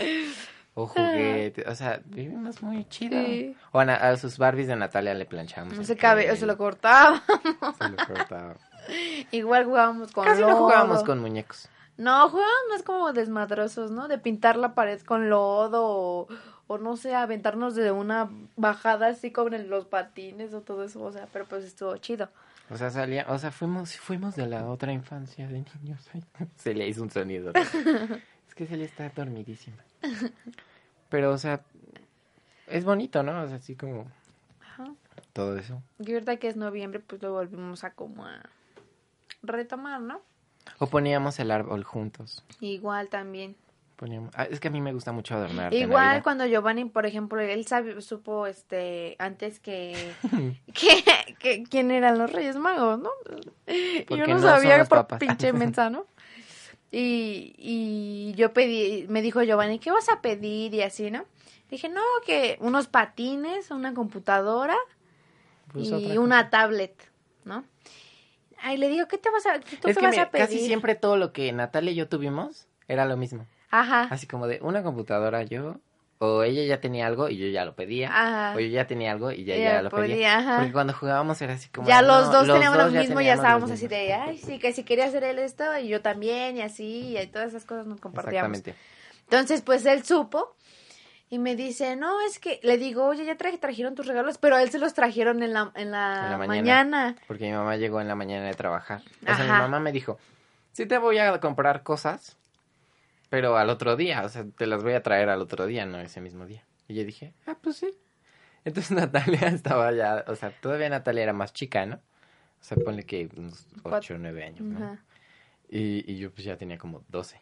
O juguetes. O sea, vivimos muy chido. Sí. O a, a sus Barbies de Natalia le planchamos. No se cabe, o se lo cortaba. se lo cortaba. [LAUGHS] Igual jugábamos con Casi no lodo. jugábamos con muñecos. No, jugábamos más como desmadrosos, ¿no? De pintar la pared con lodo o, o no sé, aventarnos de una bajada así con el- los patines o todo eso, o sea, pero pues estuvo chido. O sea, salía, o sea, fuimos, fuimos de la otra infancia de niños. [LAUGHS] Se le hizo un sonido. [LAUGHS] es que Celia está dormidísima. Pero, o sea, es bonito, ¿no? O sea, así como Ajá. todo eso. Y ahorita que es noviembre, pues lo volvimos a como a retomar, ¿no? O poníamos el árbol juntos. Igual también. Poníamos... ah, es que a mí me gusta mucho adornar. Igual cuando Giovanni, por ejemplo, él sabe, supo este antes que, [LAUGHS] que, que quién eran los Reyes Magos, ¿no? Porque yo no, sabía por pinche [LAUGHS] mensa, ¿no? Y, y yo pedí, me dijo Giovanni, ¿qué vas a pedir? Y así, ¿no? Dije, no, que unos patines, una computadora Pues y una tablet, ¿no? Ay, le digo, ¿qué te vas a, ¿tú Es qué que vas mira, a pedir? casi siempre todo lo que Natalia y yo tuvimos era lo mismo. Ajá. Así como de una computadora yo, o ella ya tenía algo y yo ya lo pedía. Ajá. O yo ya tenía algo y ya, Ya ya lo pedía. ajá. Porque cuando jugábamos era así como... Ya los dos teníamos lo mismo, ya teníamos estábamos así de, ay, sí, que si quería hacer él esto y yo también, y así, y todas esas cosas nos compartíamos. Exactamente. Entonces, pues él supo y me dice, no, es que, le digo, oye, ya traje, trajeron tus regalos, pero a él se los trajeron en la, en la, En la mañana. mañana. Porque mi mamá llegó en la mañana de trabajar. O sea, mi mamá me dijo, sí te voy a comprar cosas, pero al otro día. O sea, te las voy a traer al otro día, no ese mismo día. Y yo dije, ah, pues sí. Entonces [LAUGHS] Natalia estaba ya, o sea, todavía Natalia era más chica, ¿no? O sea, ponle que unos Cuatro. 8 o 9 años, ¿no? Y, y yo pues ya tenía como 12.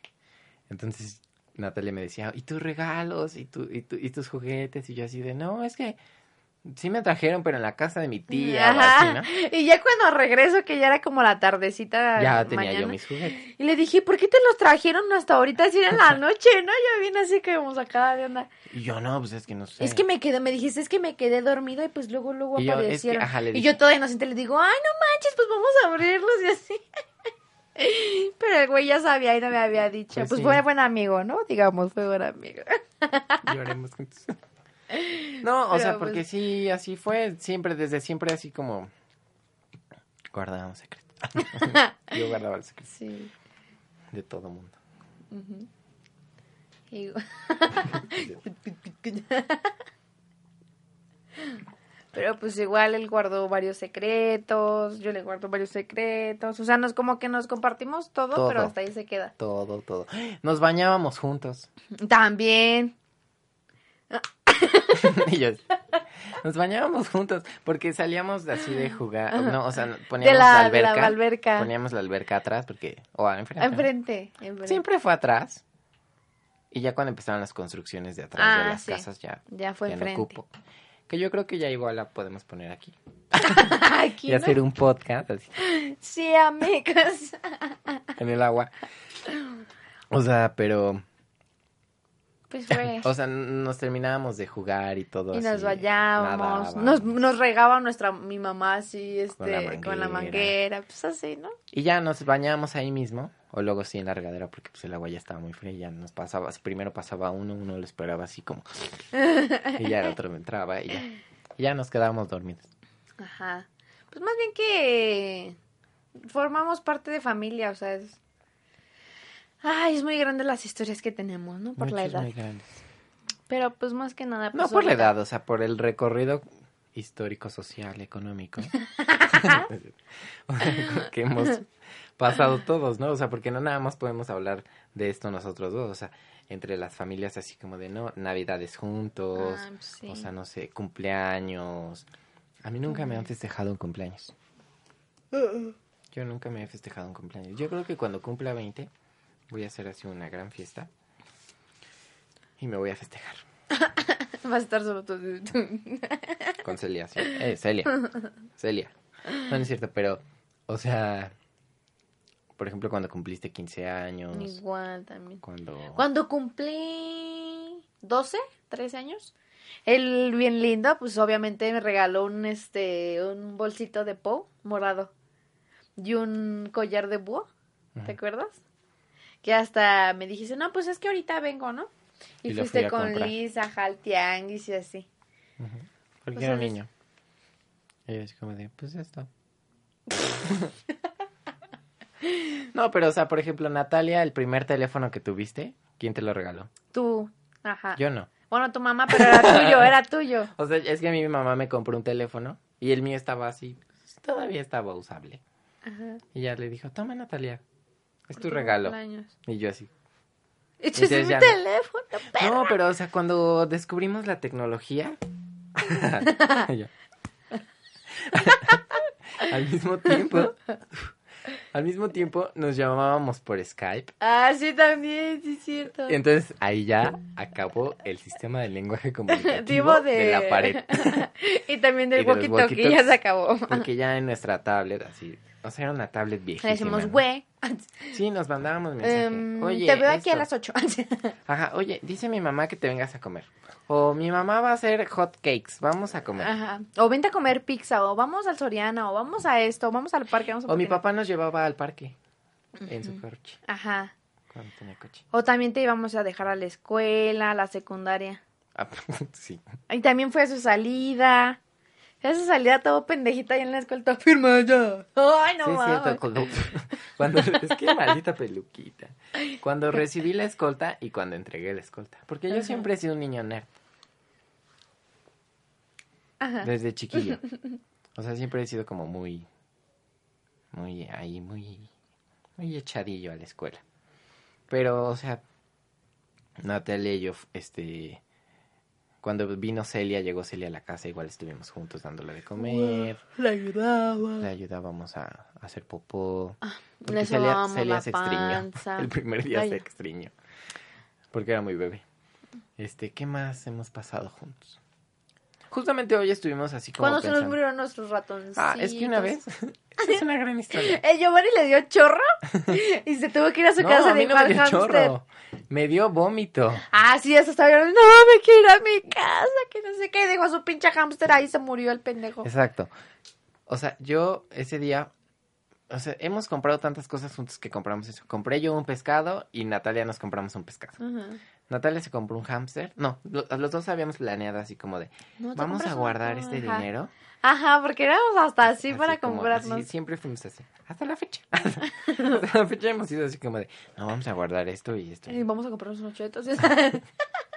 Entonces Natalia me decía, ¿y tus regalos? ¿Y, tu, y, tu- y tus juguetes? Y yo así de, no, es que sí me trajeron, pero en la casa de mi tía o así. ¿no? [LAUGHS] Y ya cuando regreso, que ya era como la tardecita. Ya tenía mañana, yo mis juguetes. Y le dije, ¿por qué te los trajeron hasta ahorita así en la [LAUGHS] noche, no? Yo vine así como sacada de onda. Y yo, no, pues es que no sé. Es que me quedé, me dijiste, es que me quedé dormida y pues luego, luego Y yo, es que, aparecieron. ajá, le y dije. yo toda inocente le digo, ay, no manches, pues vamos a abrirlos y así. Pero el güey ya sabía y no me había dicho. Pues Pues, sí. fue buen amigo, ¿no? Digamos, fue buen amigo. [LAUGHS] Lloremos juntos. No, o sea, Pero, porque pues- sí, así fue. Siempre, desde siempre, así como. Guardábamos secretos. [LAUGHS] yo guardaba el secreto Sí. de todo mundo. Y- [LAUGHS] Pero pues igual él guardó varios secretos, yo le guardo varios secretos, o sea, nos como que nos compartimos todo, Todo. pero hasta ahí se queda. Todo, todo. Nos bañábamos juntos. También. [LAUGHS] nos bañábamos juntos porque salíamos así de jugar, no, o sea, De poníamos la, la, de la alberca, poníamos la alberca atrás porque o enfrente. Enfrente, enfrente. Siempre fue atrás. Y ya cuando empezaron las construcciones de atrás de Ah, las sí. casas ya, Ya fue ya no enfrente. ocupo. Que yo creo que ya igual la podemos poner aquí. [LAUGHS] Aquí, Y ¿no? hacer un podcast así, Sí, amigas. en el agua. O sea, pero, Pues [LAUGHS] fue. o sea, nos terminábamos de jugar y todo y así, nos bañábamos. Nos, nos regaba nuestra, mi mamá así, este, la con la manguera. manguera. Pues así, ¿no? Y ya nos bañábamos ahí mismo, o luego sí en la regadera, porque pues el agua ya estaba muy fría y ya nos pasaba, primero pasaba uno, uno lo esperaba así como, [LAUGHS] y ya el otro entraba y ya, y ya nos quedábamos dormidos. Ajá. Pues más bien que formamos parte de familia, o sea, es... Ay, es muy grande las historias que tenemos, ¿no? Por la Muchos edad. muy grandes. Pero pues más que nada... No pues, por la edad, o sea, por el recorrido histórico, social, económico [LAUGHS] [LAUGHS] que hemos pasado todos, ¿no? O sea, porque no nada más podemos hablar de esto nosotros dos, o sea, entre las familias así como de, ¿no? Navidades juntos, Ah, sí. o sea, no sé, cumpleaños. A mí nunca me han festejado un cumpleaños. [LAUGHS] Yo nunca me he festejado un cumpleaños. Yo creo que cuando cumpla 20 voy a hacer así una gran fiesta y me voy a festejar. [LAUGHS] Vas a estar solo tú. [LAUGHS] Con Celia, sí. Eh, Celia. [LAUGHS] Celia. No, no es cierto, pero, o sea, por ejemplo, cuando cumpliste 15 años, Igual también. cuando... Cuando cumplí 12, 13 años, él bien lindo, pues obviamente me regaló un este un bolsito de Poe morado y un collar de búho, ¿te Ujú. acuerdas? Que hasta me dijiste, "No, pues es que ahorita vengo, ¿no?" Y, fuiste fui a con comprar. Lisa, al tianguis y así. Ujú. Porque Pues, era un niño. Y yo así como de, pues esto. [LAUGHS] no, pero, o sea, por ejemplo, Natalia, el primer teléfono que tuviste, ¿quién te lo regaló? Tú, ajá. Yo no. Bueno, tu mamá, pero era tuyo, era tuyo. [LAUGHS] O sea, es que a mí mi mamá me compró un teléfono y el mío estaba así, pues, todavía estaba usable. Ajá. Y ya le dijo, toma Natalia, es tu regalo. Y yo así. Es Entonces mi teléfono, perra. No, pero o sea, cuando descubrimos la tecnología, [LAUGHS] [LAUGHS] [LAUGHS] al mismo tiempo, al mismo tiempo nos llamábamos por Skype. Ah, sí, también, sí, es cierto. Entonces ahí ya acabó el sistema del lenguaje [LAUGHS] comunicativo de... de... la pared. [LAUGHS] y también del Y walkie-talkie, ya se acabó. Porque ya en nuestra tablet, así, o sea, era una tablet Le viejísima. decimos, ¿no? güey, Sí, nos mandábamos mensajes. em, Oye, te veo aquí a esto. las 8. [LAUGHS] Ajá, oye, dice mi mamá que te vengas a comer. O mi mamá va a hacer hot cakes, vamos a comer. Ajá. O vente a comer pizza, o vamos al Soriana, o vamos a esto, o vamos al parque, vamos a O mi papá nos llevaba al parque en su coche, Ajá. cuando tenía coche. O también te íbamos a dejar a la escuela, a la secundaria. Ah, [LAUGHS] sí. Y también fue a su salida. Esa salida todo pendejita ahí en la escuela, todo firma ya. Ay, no sí, es mames. cierto. Cuando, [LAUGHS] cuando- es que maldita peluquita. Cuando recibí la escolta y cuando entregué la escolta. Porque yo Ajá. siempre he sido un niño nerd, Ajá. desde chiquillo. [LAUGHS] O sea, siempre he sido como muy, muy ahí, muy, muy echadillo a la escuela. Pero, o sea, Natalia y yo, este, cuando vino Celia, llegó Celia a la casa, igual estuvimos juntos dándole de comer. La ayudaba. Le ayudábamos a, a hacer popó. le Porque Celia, Celia la se extriñó. [LAUGHS] El primer día Ay. se extriñó. Porque era muy bebé. Este, ¿qué más hemos pasado juntos? Justamente hoy estuvimos así como Cuando se nos murieron nuestros ratoncitos. Ah, es que una vez. [LAUGHS] Es una gran historia. [LAUGHS] El Giovanni le dio chorro [LAUGHS] y se tuvo que ir a su No, casa a mí de no me dio chorro. Me dio vómito. Ah, sí, eso estaba llorando. No, me quiero ir a mi casa, que no sé qué. Dejó a su pinche hámster ahí, se murió el pendejo. Exacto. O sea, yo ese día. O sea, hemos comprado tantas cosas juntos que compramos eso. Compré yo un pescado y Natalia nos compramos un pescado. Ajá. Natalia se compró un hámster. No, lo- los dos habíamos planeado así como de. No, Vamos a un- guardar este Ajá. dinero. Ajá, porque éramos hasta así, Así para como- comprarnos. así, siempre fuimos así. Hasta la fecha. [LAUGHS] Hasta la fecha hemos sido así como de. No, vamos a guardar esto y esto. Y vamos a comprarnos unos chetos. [LAUGHS]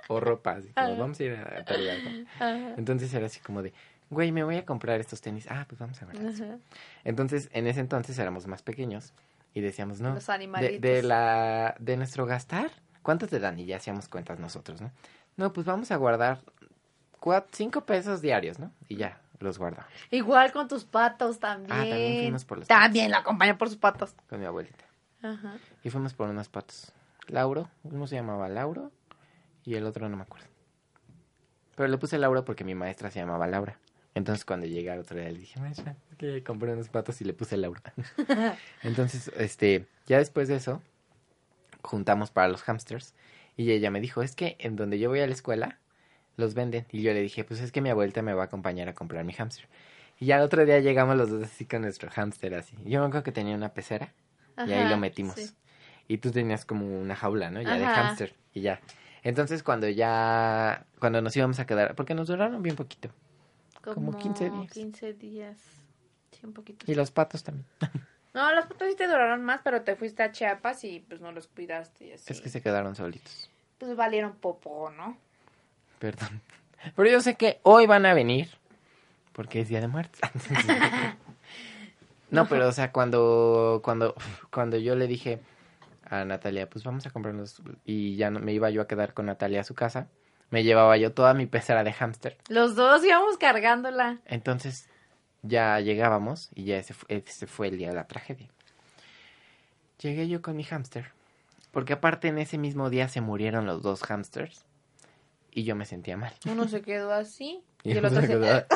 O ropa, así como Ajá. vamos a ir a tal. Ajá. Entonces era así como de. Güey, me voy a comprar estos tenis. Ah, pues vamos a guardar. Entonces, en ese entonces éramos más pequeños y decíamos, no, Los de, animalitos. de la de nuestro gastar, ¿cuánto te dan? Y ya hacíamos cuentas nosotros, ¿no? No, pues vamos a guardar cuatro, cinco pesos diarios, ¿no? Y ya, los guardamos Igual con tus patos también. Ah, también fuimos por los También la acompañé por sus patos. con mi abuelita. Ajá. Y fuimos por unos patos. Lauro, uno se llamaba Lauro y el otro no me acuerdo. Pero le puse Lauro porque mi maestra se llamaba Laura. Entonces cuando llegué al otro día le dije, maestra, es que compré unos patos y le puse Laura. [LAUGHS] Entonces, este, ya después de eso, juntamos para los hamsters y ella me dijo, es que en donde yo voy a la escuela, los venden. Y yo le dije, pues es que mi abuelita me va a acompañar a comprar mi hamster. Y ya el otro día llegamos los dos así con nuestro hamster así. Yo me acuerdo que tenía una pecera y ahí lo metimos. sí. Y tú tenías como una jaula, ¿no? Ya de hámster. Y ya. Entonces cuando ya, cuando nos íbamos a quedar, porque nos duraron bien poquito. Como 15 días. 15 días. Sí, un poquito. Y los patos también. [LAUGHS] No, los patos sí te duraron más, pero te fuiste a Chiapas y pues no los cuidaste y así. Es que se quedaron solitos. Pues valieron popó, ¿no? Perdón. [LAUGHS] Pero yo sé que hoy van a venir. Porque es Día de Muertos. [LAUGHS] no, [LAUGHS] pero o sea, cuando, cuando, cuando yo le dije a Natalia, pues vamos a comprarnos, y ya no, me iba yo a quedar con Natalia a su casa, me llevaba yo toda mi pecera de hámster. Los dos íbamos cargándola. Entonces ya llegábamos y ya ese, fu- ese fue el día de la tragedia. Llegué yo con mi hámster, porque aparte en ese mismo día se murieron los dos hámsters y yo me sentía mal. Uno se quedó así [LAUGHS] y, Y el otro se se... quedó- [LAUGHS]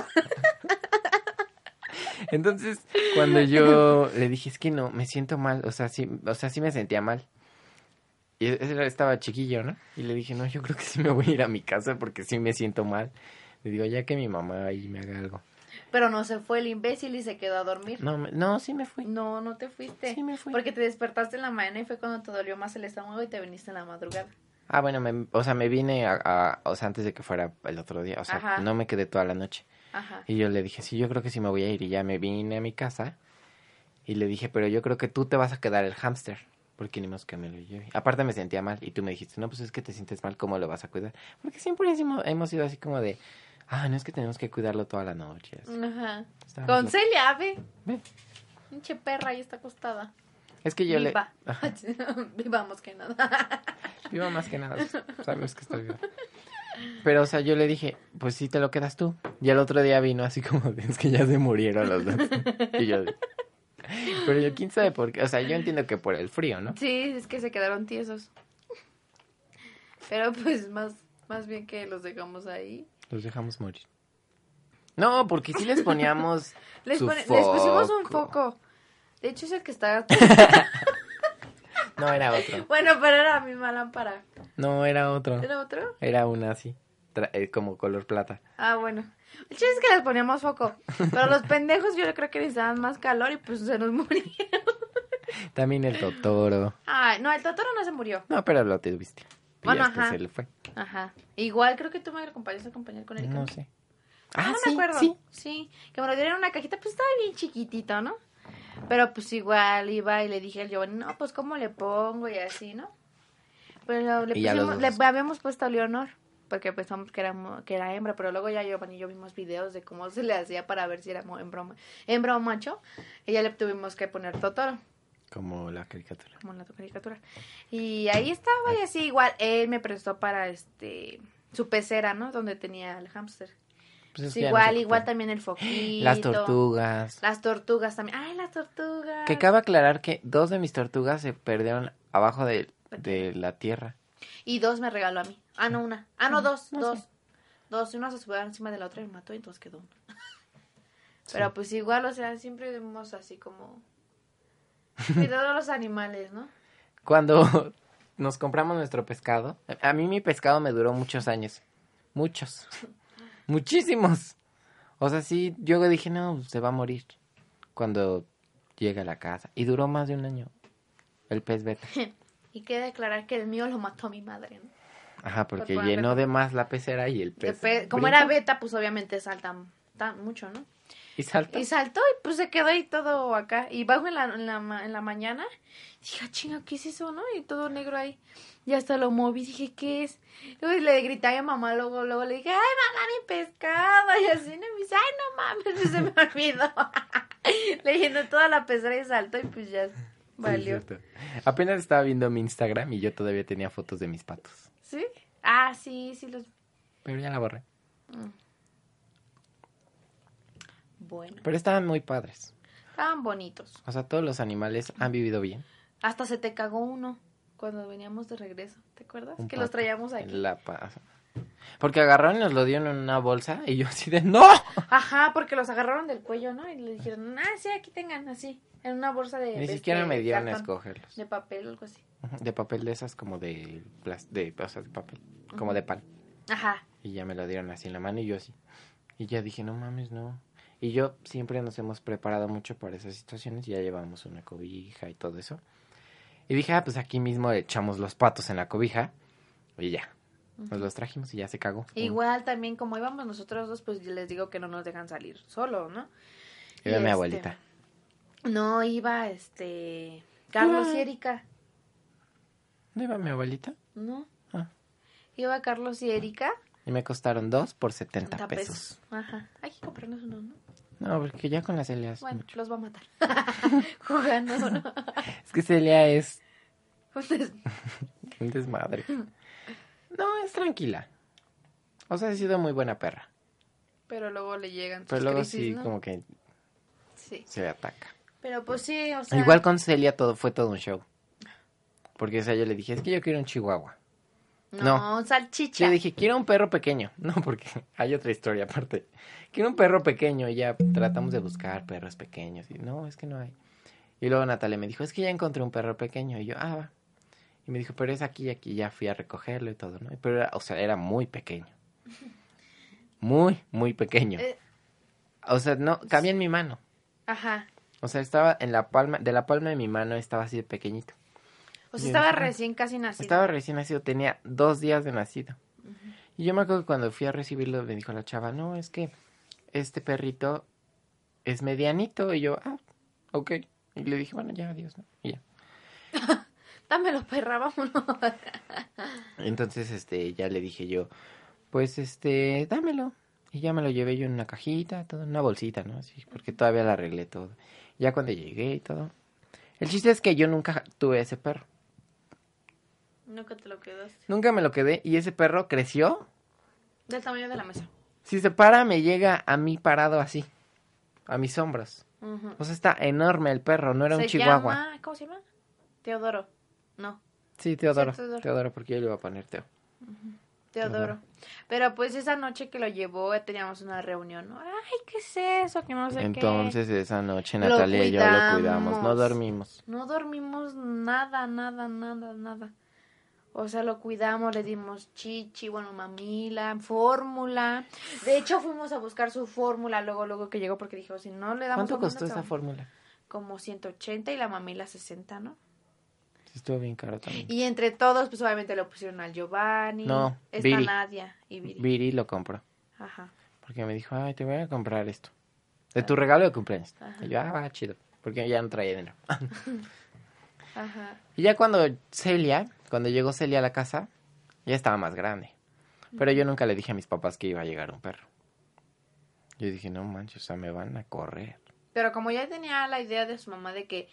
Entonces, cuando yo le dije, es que no, me siento mal, o sea, sí, o sea, sí me sentía mal. Y era- estaba chiquillo, ¿no? Y le dije, no, yo creo que sí me voy a ir a mi casa porque sí me siento mal. Le digo, ya que mi mamá ahí me haga algo. Pero no se fue el imbécil y se quedó a dormir. No, me- no, sí me fui. No, no te fuiste. Sí me fui. Porque te despertaste en la mañana y fue cuando te dolió más el estómago y te viniste en la madrugada. Ah, bueno, me- o sea, me vine a, a- o sea, antes de que fuera el otro día, o sea, Ajá. no me quedé toda la noche. Ajá. Y yo le dije, sí, yo creo que sí me voy a ir. Y ya me vine a mi casa y le dije, pero yo creo que tú te vas a quedar el hámster. Porque ni más que me lo lleve. Aparte me sentía mal y tú me dijiste, no, pues es que te sientes mal, ¿cómo lo vas a cuidar? Porque siempre hemos, hemos sido así como de, ah, no es que tenemos que cuidarlo toda la noche. así. Ajá. Estábamos Con Celia, ve. Ve. Pinche perra ahí está acostada. Es que yo Viva. le... Ajá. [LAUGHS] Viva más que nada. [LAUGHS] Viva más que nada. [LAUGHS] Sabes que estoy viva. Pero, o sea, yo le dije, pues sí te lo quedas tú. Y el otro día vino así como, es que ya se murieron los dos. Y yo, pero yo, quién sabe por qué. O sea, yo entiendo que por el frío, ¿no? Sí, es que se quedaron tiesos. Pero pues más, más bien que los dejamos ahí. Los dejamos morir. No, porque sí les poníamos. [LAUGHS] Les, su pone- les pusimos un foco. De hecho es el que está... [LAUGHS] No, era otro. bueno, pero era la misma lámpara. No, era otro. ¿Era otro? Era una así. eh, como color plata. Ah, bueno. El chiste es que les poníamos foco. Pero los pendejos yo creo que necesitaban más calor y pues se nos murieron. También el Totoro. Ay, no, el Totoro no se murió. No, pero lo tuviste. Y Bueno, hasta ajá. se le fue. Ajá. Igual creo que tú me acompañaste a acompañar con él. No sé. Ah, Ah, no sí, me acuerdo. sí. Sí, que me lo dieron en una cajita, pues estaba bien chiquitito, ¿no? Pero pues igual iba y le dije al Giovanni, no, pues cómo le pongo y así, ¿no? Pero le, pusimos, le habíamos puesto a Leonor, porque pensamos que era, que era hembra, pero luego ya Giovanni y yo vimos videos de cómo se le hacía para ver si era hembra o macho, y ya le tuvimos que poner Totoro, Como la caricatura. como la caricatura. Y ahí estaba y así igual, él me prestó para este su pecera, ¿no? Donde tenía el hámster. Pues es Sí, que ya no igual, igual también el foquito. Las tortugas. Las tortugas también. Ay, las tortugas. Que cabe aclarar que dos de mis tortugas se perdieron abajo de, de la tierra. Y dos me regaló a mí. Ah, no, una. Ah, no, dos, no dos. sé. Dos. Y una se subió encima de la otra y me mató y entonces quedó una. Pero pues igual, o sea, siempre vemos así como... Cuidado a los animales, ¿no? Cuando [LAUGHS] nos compramos nuestro pescado, a mí mi pescado me duró muchos años. Muchos. [LAUGHS] Muchísimos. O sea, sí, yo dije, no, se va a morir cuando llegue a la casa. Y duró más de un año. El pez beta. [LAUGHS] Y queda aclarar que el mío lo mató mi madre, ¿no? Ajá, porque Por llenó beta. de más la pecera y el pez. pe- Como era beta, pues obviamente saltan tan mucho, ¿no? Y saltó. Y saltó y pues se quedó ahí todo acá. Y bajo en la, en la, ma- en la mañana, dije, "Ah, chinga, ¿qué es eso, no? Y todo negro ahí. Y hasta lo moví, dije, ¿qué es? Luego le grité a mi mamá, luego, luego le dije, ay, mamá, mi pescado. Y así, ¿no? Me dice, ay, no mames, [LAUGHS] se me olvidó. [LAUGHS] le llenó toda la pecera y saltó y pues ya Sí, valió. cierto. Apenas estaba viendo mi Instagram y yo todavía tenía fotos de mis patos. ¿Sí? Ah, sí, sí los... Pero ya la borré. Bueno, Pero estaban muy padres. estaban bonitos. O sea, todos los animales han vivido bien. Hasta se te cagó uno cuando veníamos de regreso, ¿te acuerdas? Un que los pato traíamos en aquí. La. Porque agarraron y nos lo dieron en una bolsa y yo así de ¡No! Ajá, porque los agarraron del cuello, ¿no? Y le dijeron, ah, sí, aquí tengan, así, en una bolsa de... Ni este, siquiera me dieron a cartón, escogerlos. De papel o algo así. De papel de esas como de de, o sea, de papel, como de pan. Ajá. Y ya me lo dieron así en la mano y yo así. Y ya dije, no mames, no. Y yo siempre nos hemos preparado mucho para esas situaciones. Ya llevamos una cobija y todo eso. Y dije, ah, pues aquí mismo echamos los patos en la cobija. Y ya. Nos los trajimos y ya se cagó. Igual también, como íbamos nosotros dos, pues les digo que no nos dejan salir solo, ¿no? Iba mi este, abuelita. No, iba, este... Carlos y Ah. Erika, ¿No iba mi abuelita? ¿no? Ah. Iba Carlos y Erika. Y me costaron dos por 70 30 pesos. Ajá. Hay que comprarnos uno, ¿no? No, porque ya con la Celia es Bueno, mucho. los va a matar. [LAUGHS] Jugando, ¿no? Es que Celia es [LAUGHS] un desmadre. No, es tranquila. O sea, ha sido muy buena perra. Pero luego le llegan sus Pero luego crisis, sí, ¿no? como que Sí. se ataca. Pero pues sí, o sea... Igual con Celia todo fue todo un show. Porque o sea, yo le dije, es que yo quiero un chihuahua. No, salchicha. Yo dije, quiero un perro pequeño. [LAUGHS] No, porque hay otra historia aparte. Quiero un perro pequeño. Y ya tratamos de buscar perros pequeños. Y no, es que no hay. Y luego Natalia me dijo, es que ya encontré un perro pequeño. Y yo, ah, va. Y me dijo, pero es aquí y aquí. Ya fui a recogerlo y todo, ¿no? Pero, era, o sea, era muy pequeño. [LAUGHS] Muy, muy pequeño. Eh. O sea, no, cabía en mi mano. Ajá. O sea, estaba en la palma, de la palma de mi mano estaba así de pequeñito. O sea, estaba recién casi nacido. Estaba recién nacido, tenía dos días de nacido. Y yo me acuerdo que cuando fui a recibirlo me dijo la chava, no, es que este perrito es medianito. Y yo, ah, ok. Y le dije, bueno, ya, adiós, ¿no? Y ya. [LAUGHS] Dámelo, perra, vámonos. [LAUGHS] Entonces, este, ya le dije yo, pues, este, dámelo. Y ya me lo llevé yo en una cajita, todo, en una bolsita, ¿no? Así, porque todavía la arreglé todo. Ya cuando llegué y todo. El chiste es que yo nunca tuve ese perro. Nunca te lo quedaste. Nunca me lo quedé y ese perro creció. Del tamaño de la mesa. Si se para, me llega a mí parado así, a mis hombros. Ujú. O sea, está enorme el perro, no era un chihuahua. llama- ¿Cómo se llama? Teodoro. No, Sí, Teodoro. Sí, Teodoro. Teodoro, porque yo le iba a poner Teo. Teodoro. Pero pues esa noche que lo llevó eh, teníamos una reunión. ¿no? Ay, ¿qué es eso? Que no sé qué. Entonces, esa noche Natalia y yo lo cuidamos. No dormimos. No dormimos nada, nada, nada, nada. O sea, lo cuidamos, le dimos chichi, bueno, mamila, fórmula. De hecho, fuimos a buscar su fórmula luego, luego que llegó, porque dijo, si no le damos ¿Cuánto fórmula, costó esa va". fórmula? Como 180 y la mamila 60, ¿no? Sí, estuvo bien caro también. Y entre todos, pues obviamente lo pusieron al Giovanni. No, Está Viri. Nadia y Viri. Viri lo compró. Ajá. Porque me dijo, ay, te voy a comprar esto. De tu regalo de cumpleaños. Ajá. Y yo, ah, va, chido. Porque ya no traía dinero. [LAUGHS] Ajá. y ya cuando Celia, cuando llegó Celia a la casa, ya estaba más grande. Pero yo nunca le dije a mis papás que iba a llegar un perro. Yo dije, no manches, o sea, me van a correr. Pero como ya tenía la idea de su mamá de que,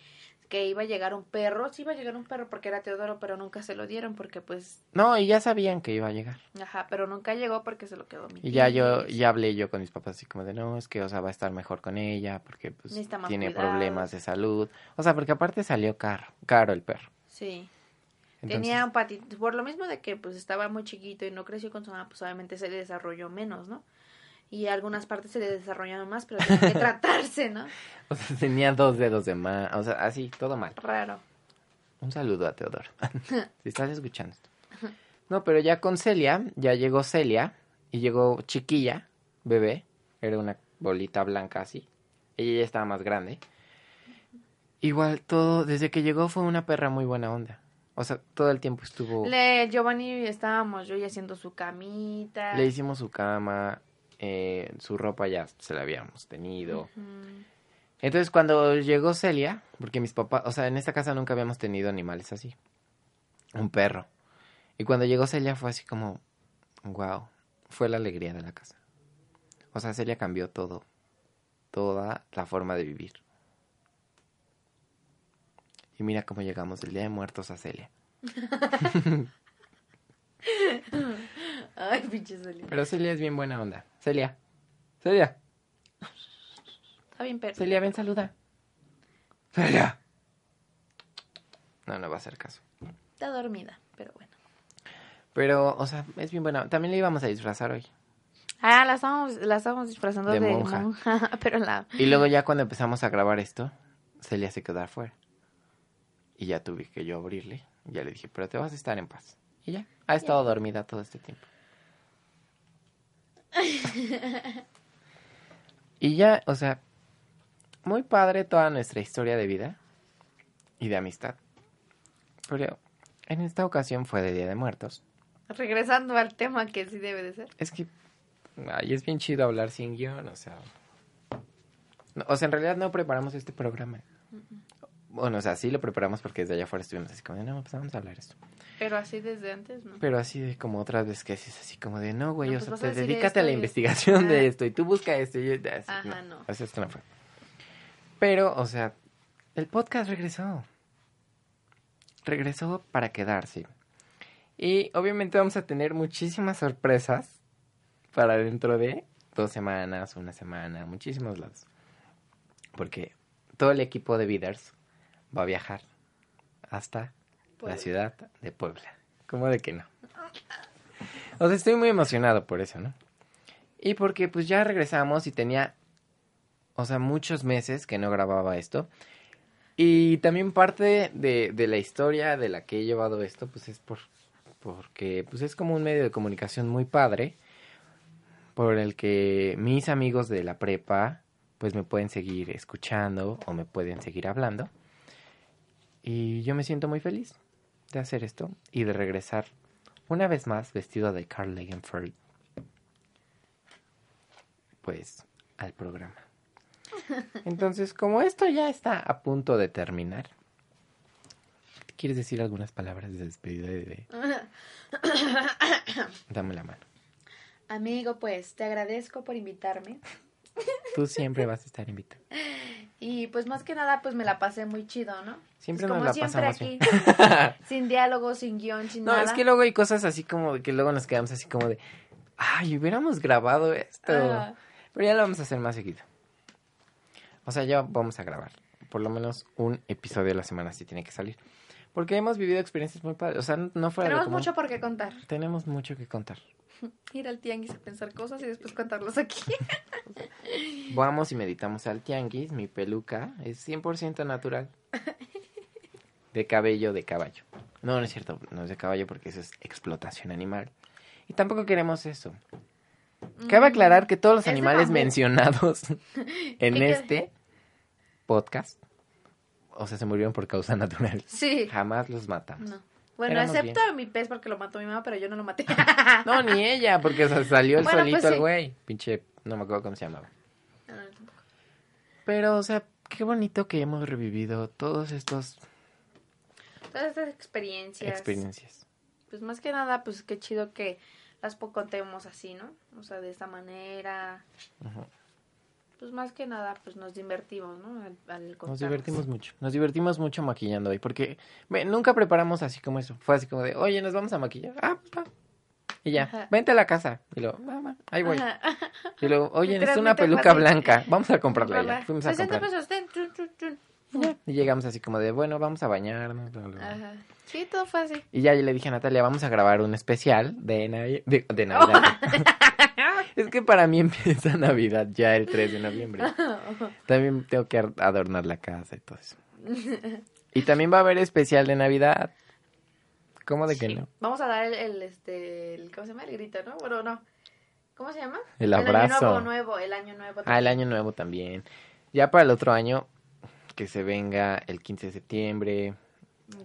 que iba a llegar un perro, sí iba a llegar un perro porque era Teodoro, pero nunca se lo dieron porque pues, No, y ya sabían que iba a llegar. ajá, pero nunca llegó porque se lo quedó mi Y ya yo, ya hablé yo con mis papás así como de, no, es que, o sea, va a estar mejor con ella porque pues tiene problemas de salud. O sea, porque aparte salió caro, caro el perro. Sí. Entonces, Tenía un patito, por lo mismo de que pues estaba muy chiquito y no creció con su mamá, pues obviamente se le desarrolló menos, ¿no? Y algunas partes se le desarrollaron más, pero tenía que [LAUGHS] tratarse, ¿no? O sea, tenía dos dedos de más, o sea, así, todo mal. Raro. Un saludo a Teodoro. [LAUGHS] si estás escuchando esto. No, pero ya con Celia, ya llegó Celia y llegó chiquilla, bebé, era una bolita blanca así. Ella ya estaba más grande. Igual todo, desde que llegó fue una perra muy buena onda. O sea, todo el tiempo estuvo... Le, Giovanni estábamos yo y haciendo su camita. Le hicimos su cama, eh, su ropa ya se la habíamos tenido. Entonces cuando llegó Celia, porque mis papás, o sea, en esta casa nunca habíamos tenido animales así. Un perro. Y cuando llegó Celia fue así como, wow, fue la alegría de la casa. O sea, Celia cambió todo, toda la forma de vivir. Y mira cómo llegamos del Día de Muertos a Celia. Ay, pinche Celia. Pero Celia es bien buena onda. Celia. Celia. Está bien, pero. Celia, ven, saluda. Celia. No, no va a hacer caso. Está dormida, pero bueno. Pero, o sea, es bien buena. También le íbamos a disfrazar hoy. Ah, la estábamos, la estábamos disfrazando De de, monja. monja. [LAUGHS] pero la. Y luego ya cuando empezamos a grabar esto, Celia se quedó afuera. Y ya tuve que yo abrirle. Y ya le dije, pero te vas a estar en paz. Y ya, ha estado dormida todo este tiempo. [LAUGHS] y ya, o sea, muy padre toda nuestra historia de vida y de amistad. Pero en esta ocasión fue de Día de Muertos. Regresando al tema que sí debe de ser. Es que, ay, es bien chido hablar sin guion, o sea. no, o sea, en realidad no preparamos este programa. Bueno, o sea, sí lo preparamos porque desde allá afuera estuvimos así como de, no, pues vamos a hablar esto. Pero así desde antes, ¿no? Pero así de como otras veces que es así como de, no, güey, No, o pues sea, a dedícate a la y- investigación de esto y tú busca esto y yo, así, Ajá, no, no. así esto no fue. Pero, o sea, el podcast regresó. Regresó para quedarse. Y obviamente vamos a tener muchísimas sorpresas para dentro de dos semanas, una semana, muchísimos lados. Porque todo el equipo de Bidders va a viajar hasta la ciudad de Puebla. ¿Cómo de que no? O sea, estoy muy emocionado por eso, ¿no? Y porque pues ya regresamos y tenía, o sea, muchos meses que no grababa esto. Y también parte de, de la historia de la que he llevado esto, pues es por, porque pues es como un medio de comunicación muy padre, por el que mis amigos de la prepa pues me pueden seguir escuchando o me pueden seguir hablando. Y yo me siento muy feliz de hacer esto y de regresar una vez más vestido de Carl Lagerfeld pues al programa. [LAUGHS] Entonces, como esto ya está a punto de terminar, ¿quieres decir algunas palabras de despedida de... [COUGHS] Dame la mano. Amigo, pues te agradezco por invitarme. Tú siempre vas a estar invitado. Y pues más que nada, pues me la pasé muy chido, ¿no? Siempre Pues nos como la siempre pasamos aquí. bien. [LAUGHS] sin diálogo, sin guion, sin No, nada. es que luego hay cosas así como de que luego nos quedamos así como de, ay, hubiéramos grabado esto. Pero ya lo vamos a hacer más seguido. O sea, ya vamos a grabar. Por lo menos un episodio a la semana sí tiene que salir. Porque hemos vivido experiencias muy padres. O sea, no fuera Tenemos mucho por qué contar. Tenemos mucho que contar. [LAUGHS] Ir al tianguis a pensar cosas y después contarlos aquí. [LAUGHS] Vamos y meditamos al tianguis. Mi peluca es 100% natural. De cabello de caballo. No, no es cierto. No es de caballo porque eso es explotación animal. Y tampoco queremos eso. Cabe aclarar que todos los Mm. Animales mencionados [LAUGHS] en este podcast, o sea, se murieron por causa natural. Sí. Jamás los matamos. No. Bueno, Éramos excepto a mi pez porque lo mató mi mamá, pero yo no lo maté. [LAUGHS] No, ni ella, porque salió el Bueno, pues solito el sí. güey. Pinche, no me acuerdo cómo se llamaba. No, no, tampoco. Pero, o sea, qué bonito que hemos revivido todos estos Todas estas experiencias. experiencias. Pues más que nada, pues qué chido que las contemos así, ¿no? O sea, de esta manera. Ujú. Pues más que nada, pues nos divertimos, ¿no? Al, al Nos divertimos mucho. Nos divertimos mucho maquillando hoy, porque ve, nunca preparamos así como eso. Fue así como de, oye, nos vamos a maquillar. Ah, pa. Y ya, Ajá. vente a la casa. Y luego, mamá, ahí voy. Ajá. Y luego, oye, necesito una peluca fácil. blanca. Vamos a comprarla ya. Fuimos a 60 comprar. pesos, ten, chun, chun, chun. Ya. Y llegamos así como de, bueno, vamos a bañarnos. bla, bla, bla. Ajá. Sí, todo fue así. Y ya le dije a Natalia, vamos a grabar un especial de, Navi- de, de [LAUGHS] Navidad. es que para mí [LAUGHS] empieza Navidad ya el 3 de noviembre. [LAUGHS] También tengo que ar- adornar la casa y todo eso. Y también va a haber especial de Navidad. ¿Cómo de que Sí. no? Vamos a dar el, el, este, el, ¿cómo se llama? El grito, ¿no? Bueno, no. ¿Cómo se llama? El año abrazo. nuevo, nuevo, el año nuevo. Ah, el también. año nuevo también. Ya para el otro año, que se venga el 15 de septiembre.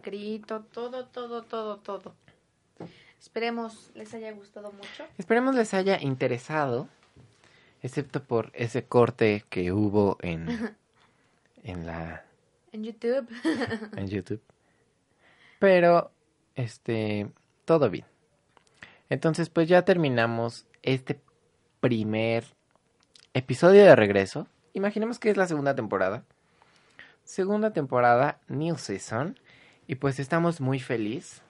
Grito, todo, todo, todo, todo. Esperemos les haya gustado mucho. Esperemos les haya interesado, excepto por ese corte que hubo en, [LAUGHS] en la En YouTube. [LAUGHS] en YouTube. Pero, este, todo bien. Entonces, pues ya terminamos este primer episodio de regreso. Imaginemos que es la segunda temporada. Segunda temporada, New Season. Y pues estamos muy feliz,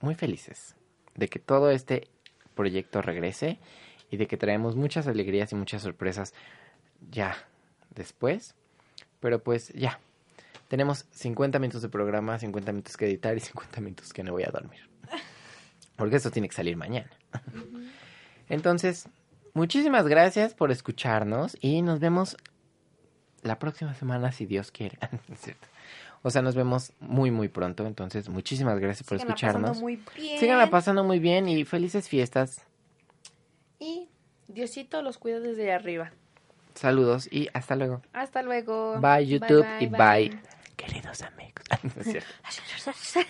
muy felices de que todo este proyecto regrese y de que traemos muchas alegrías y muchas sorpresas ya después. Pero pues ya, tenemos 50 minutos de programa, 50 minutos que editar y 50 minutos que no voy a dormir. Porque esto tiene que salir mañana. Entonces, muchísimas gracias por escucharnos y nos vemos la próxima semana si Dios quiere. [LAUGHS] O sea, nos vemos muy, muy pronto. Entonces, muchísimas gracias por Síganla escucharnos. pasando muy bien. Síganla pasando muy bien y felices fiestas. Y Diosito los cuida desde arriba. Saludos y hasta luego. Hasta luego. Bye YouTube bye, y bye. Queridos amigos. [LAUGHS] No es cierto. [LAUGHS]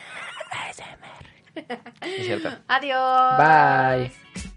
bye. Es cierto. Adiós. Bye.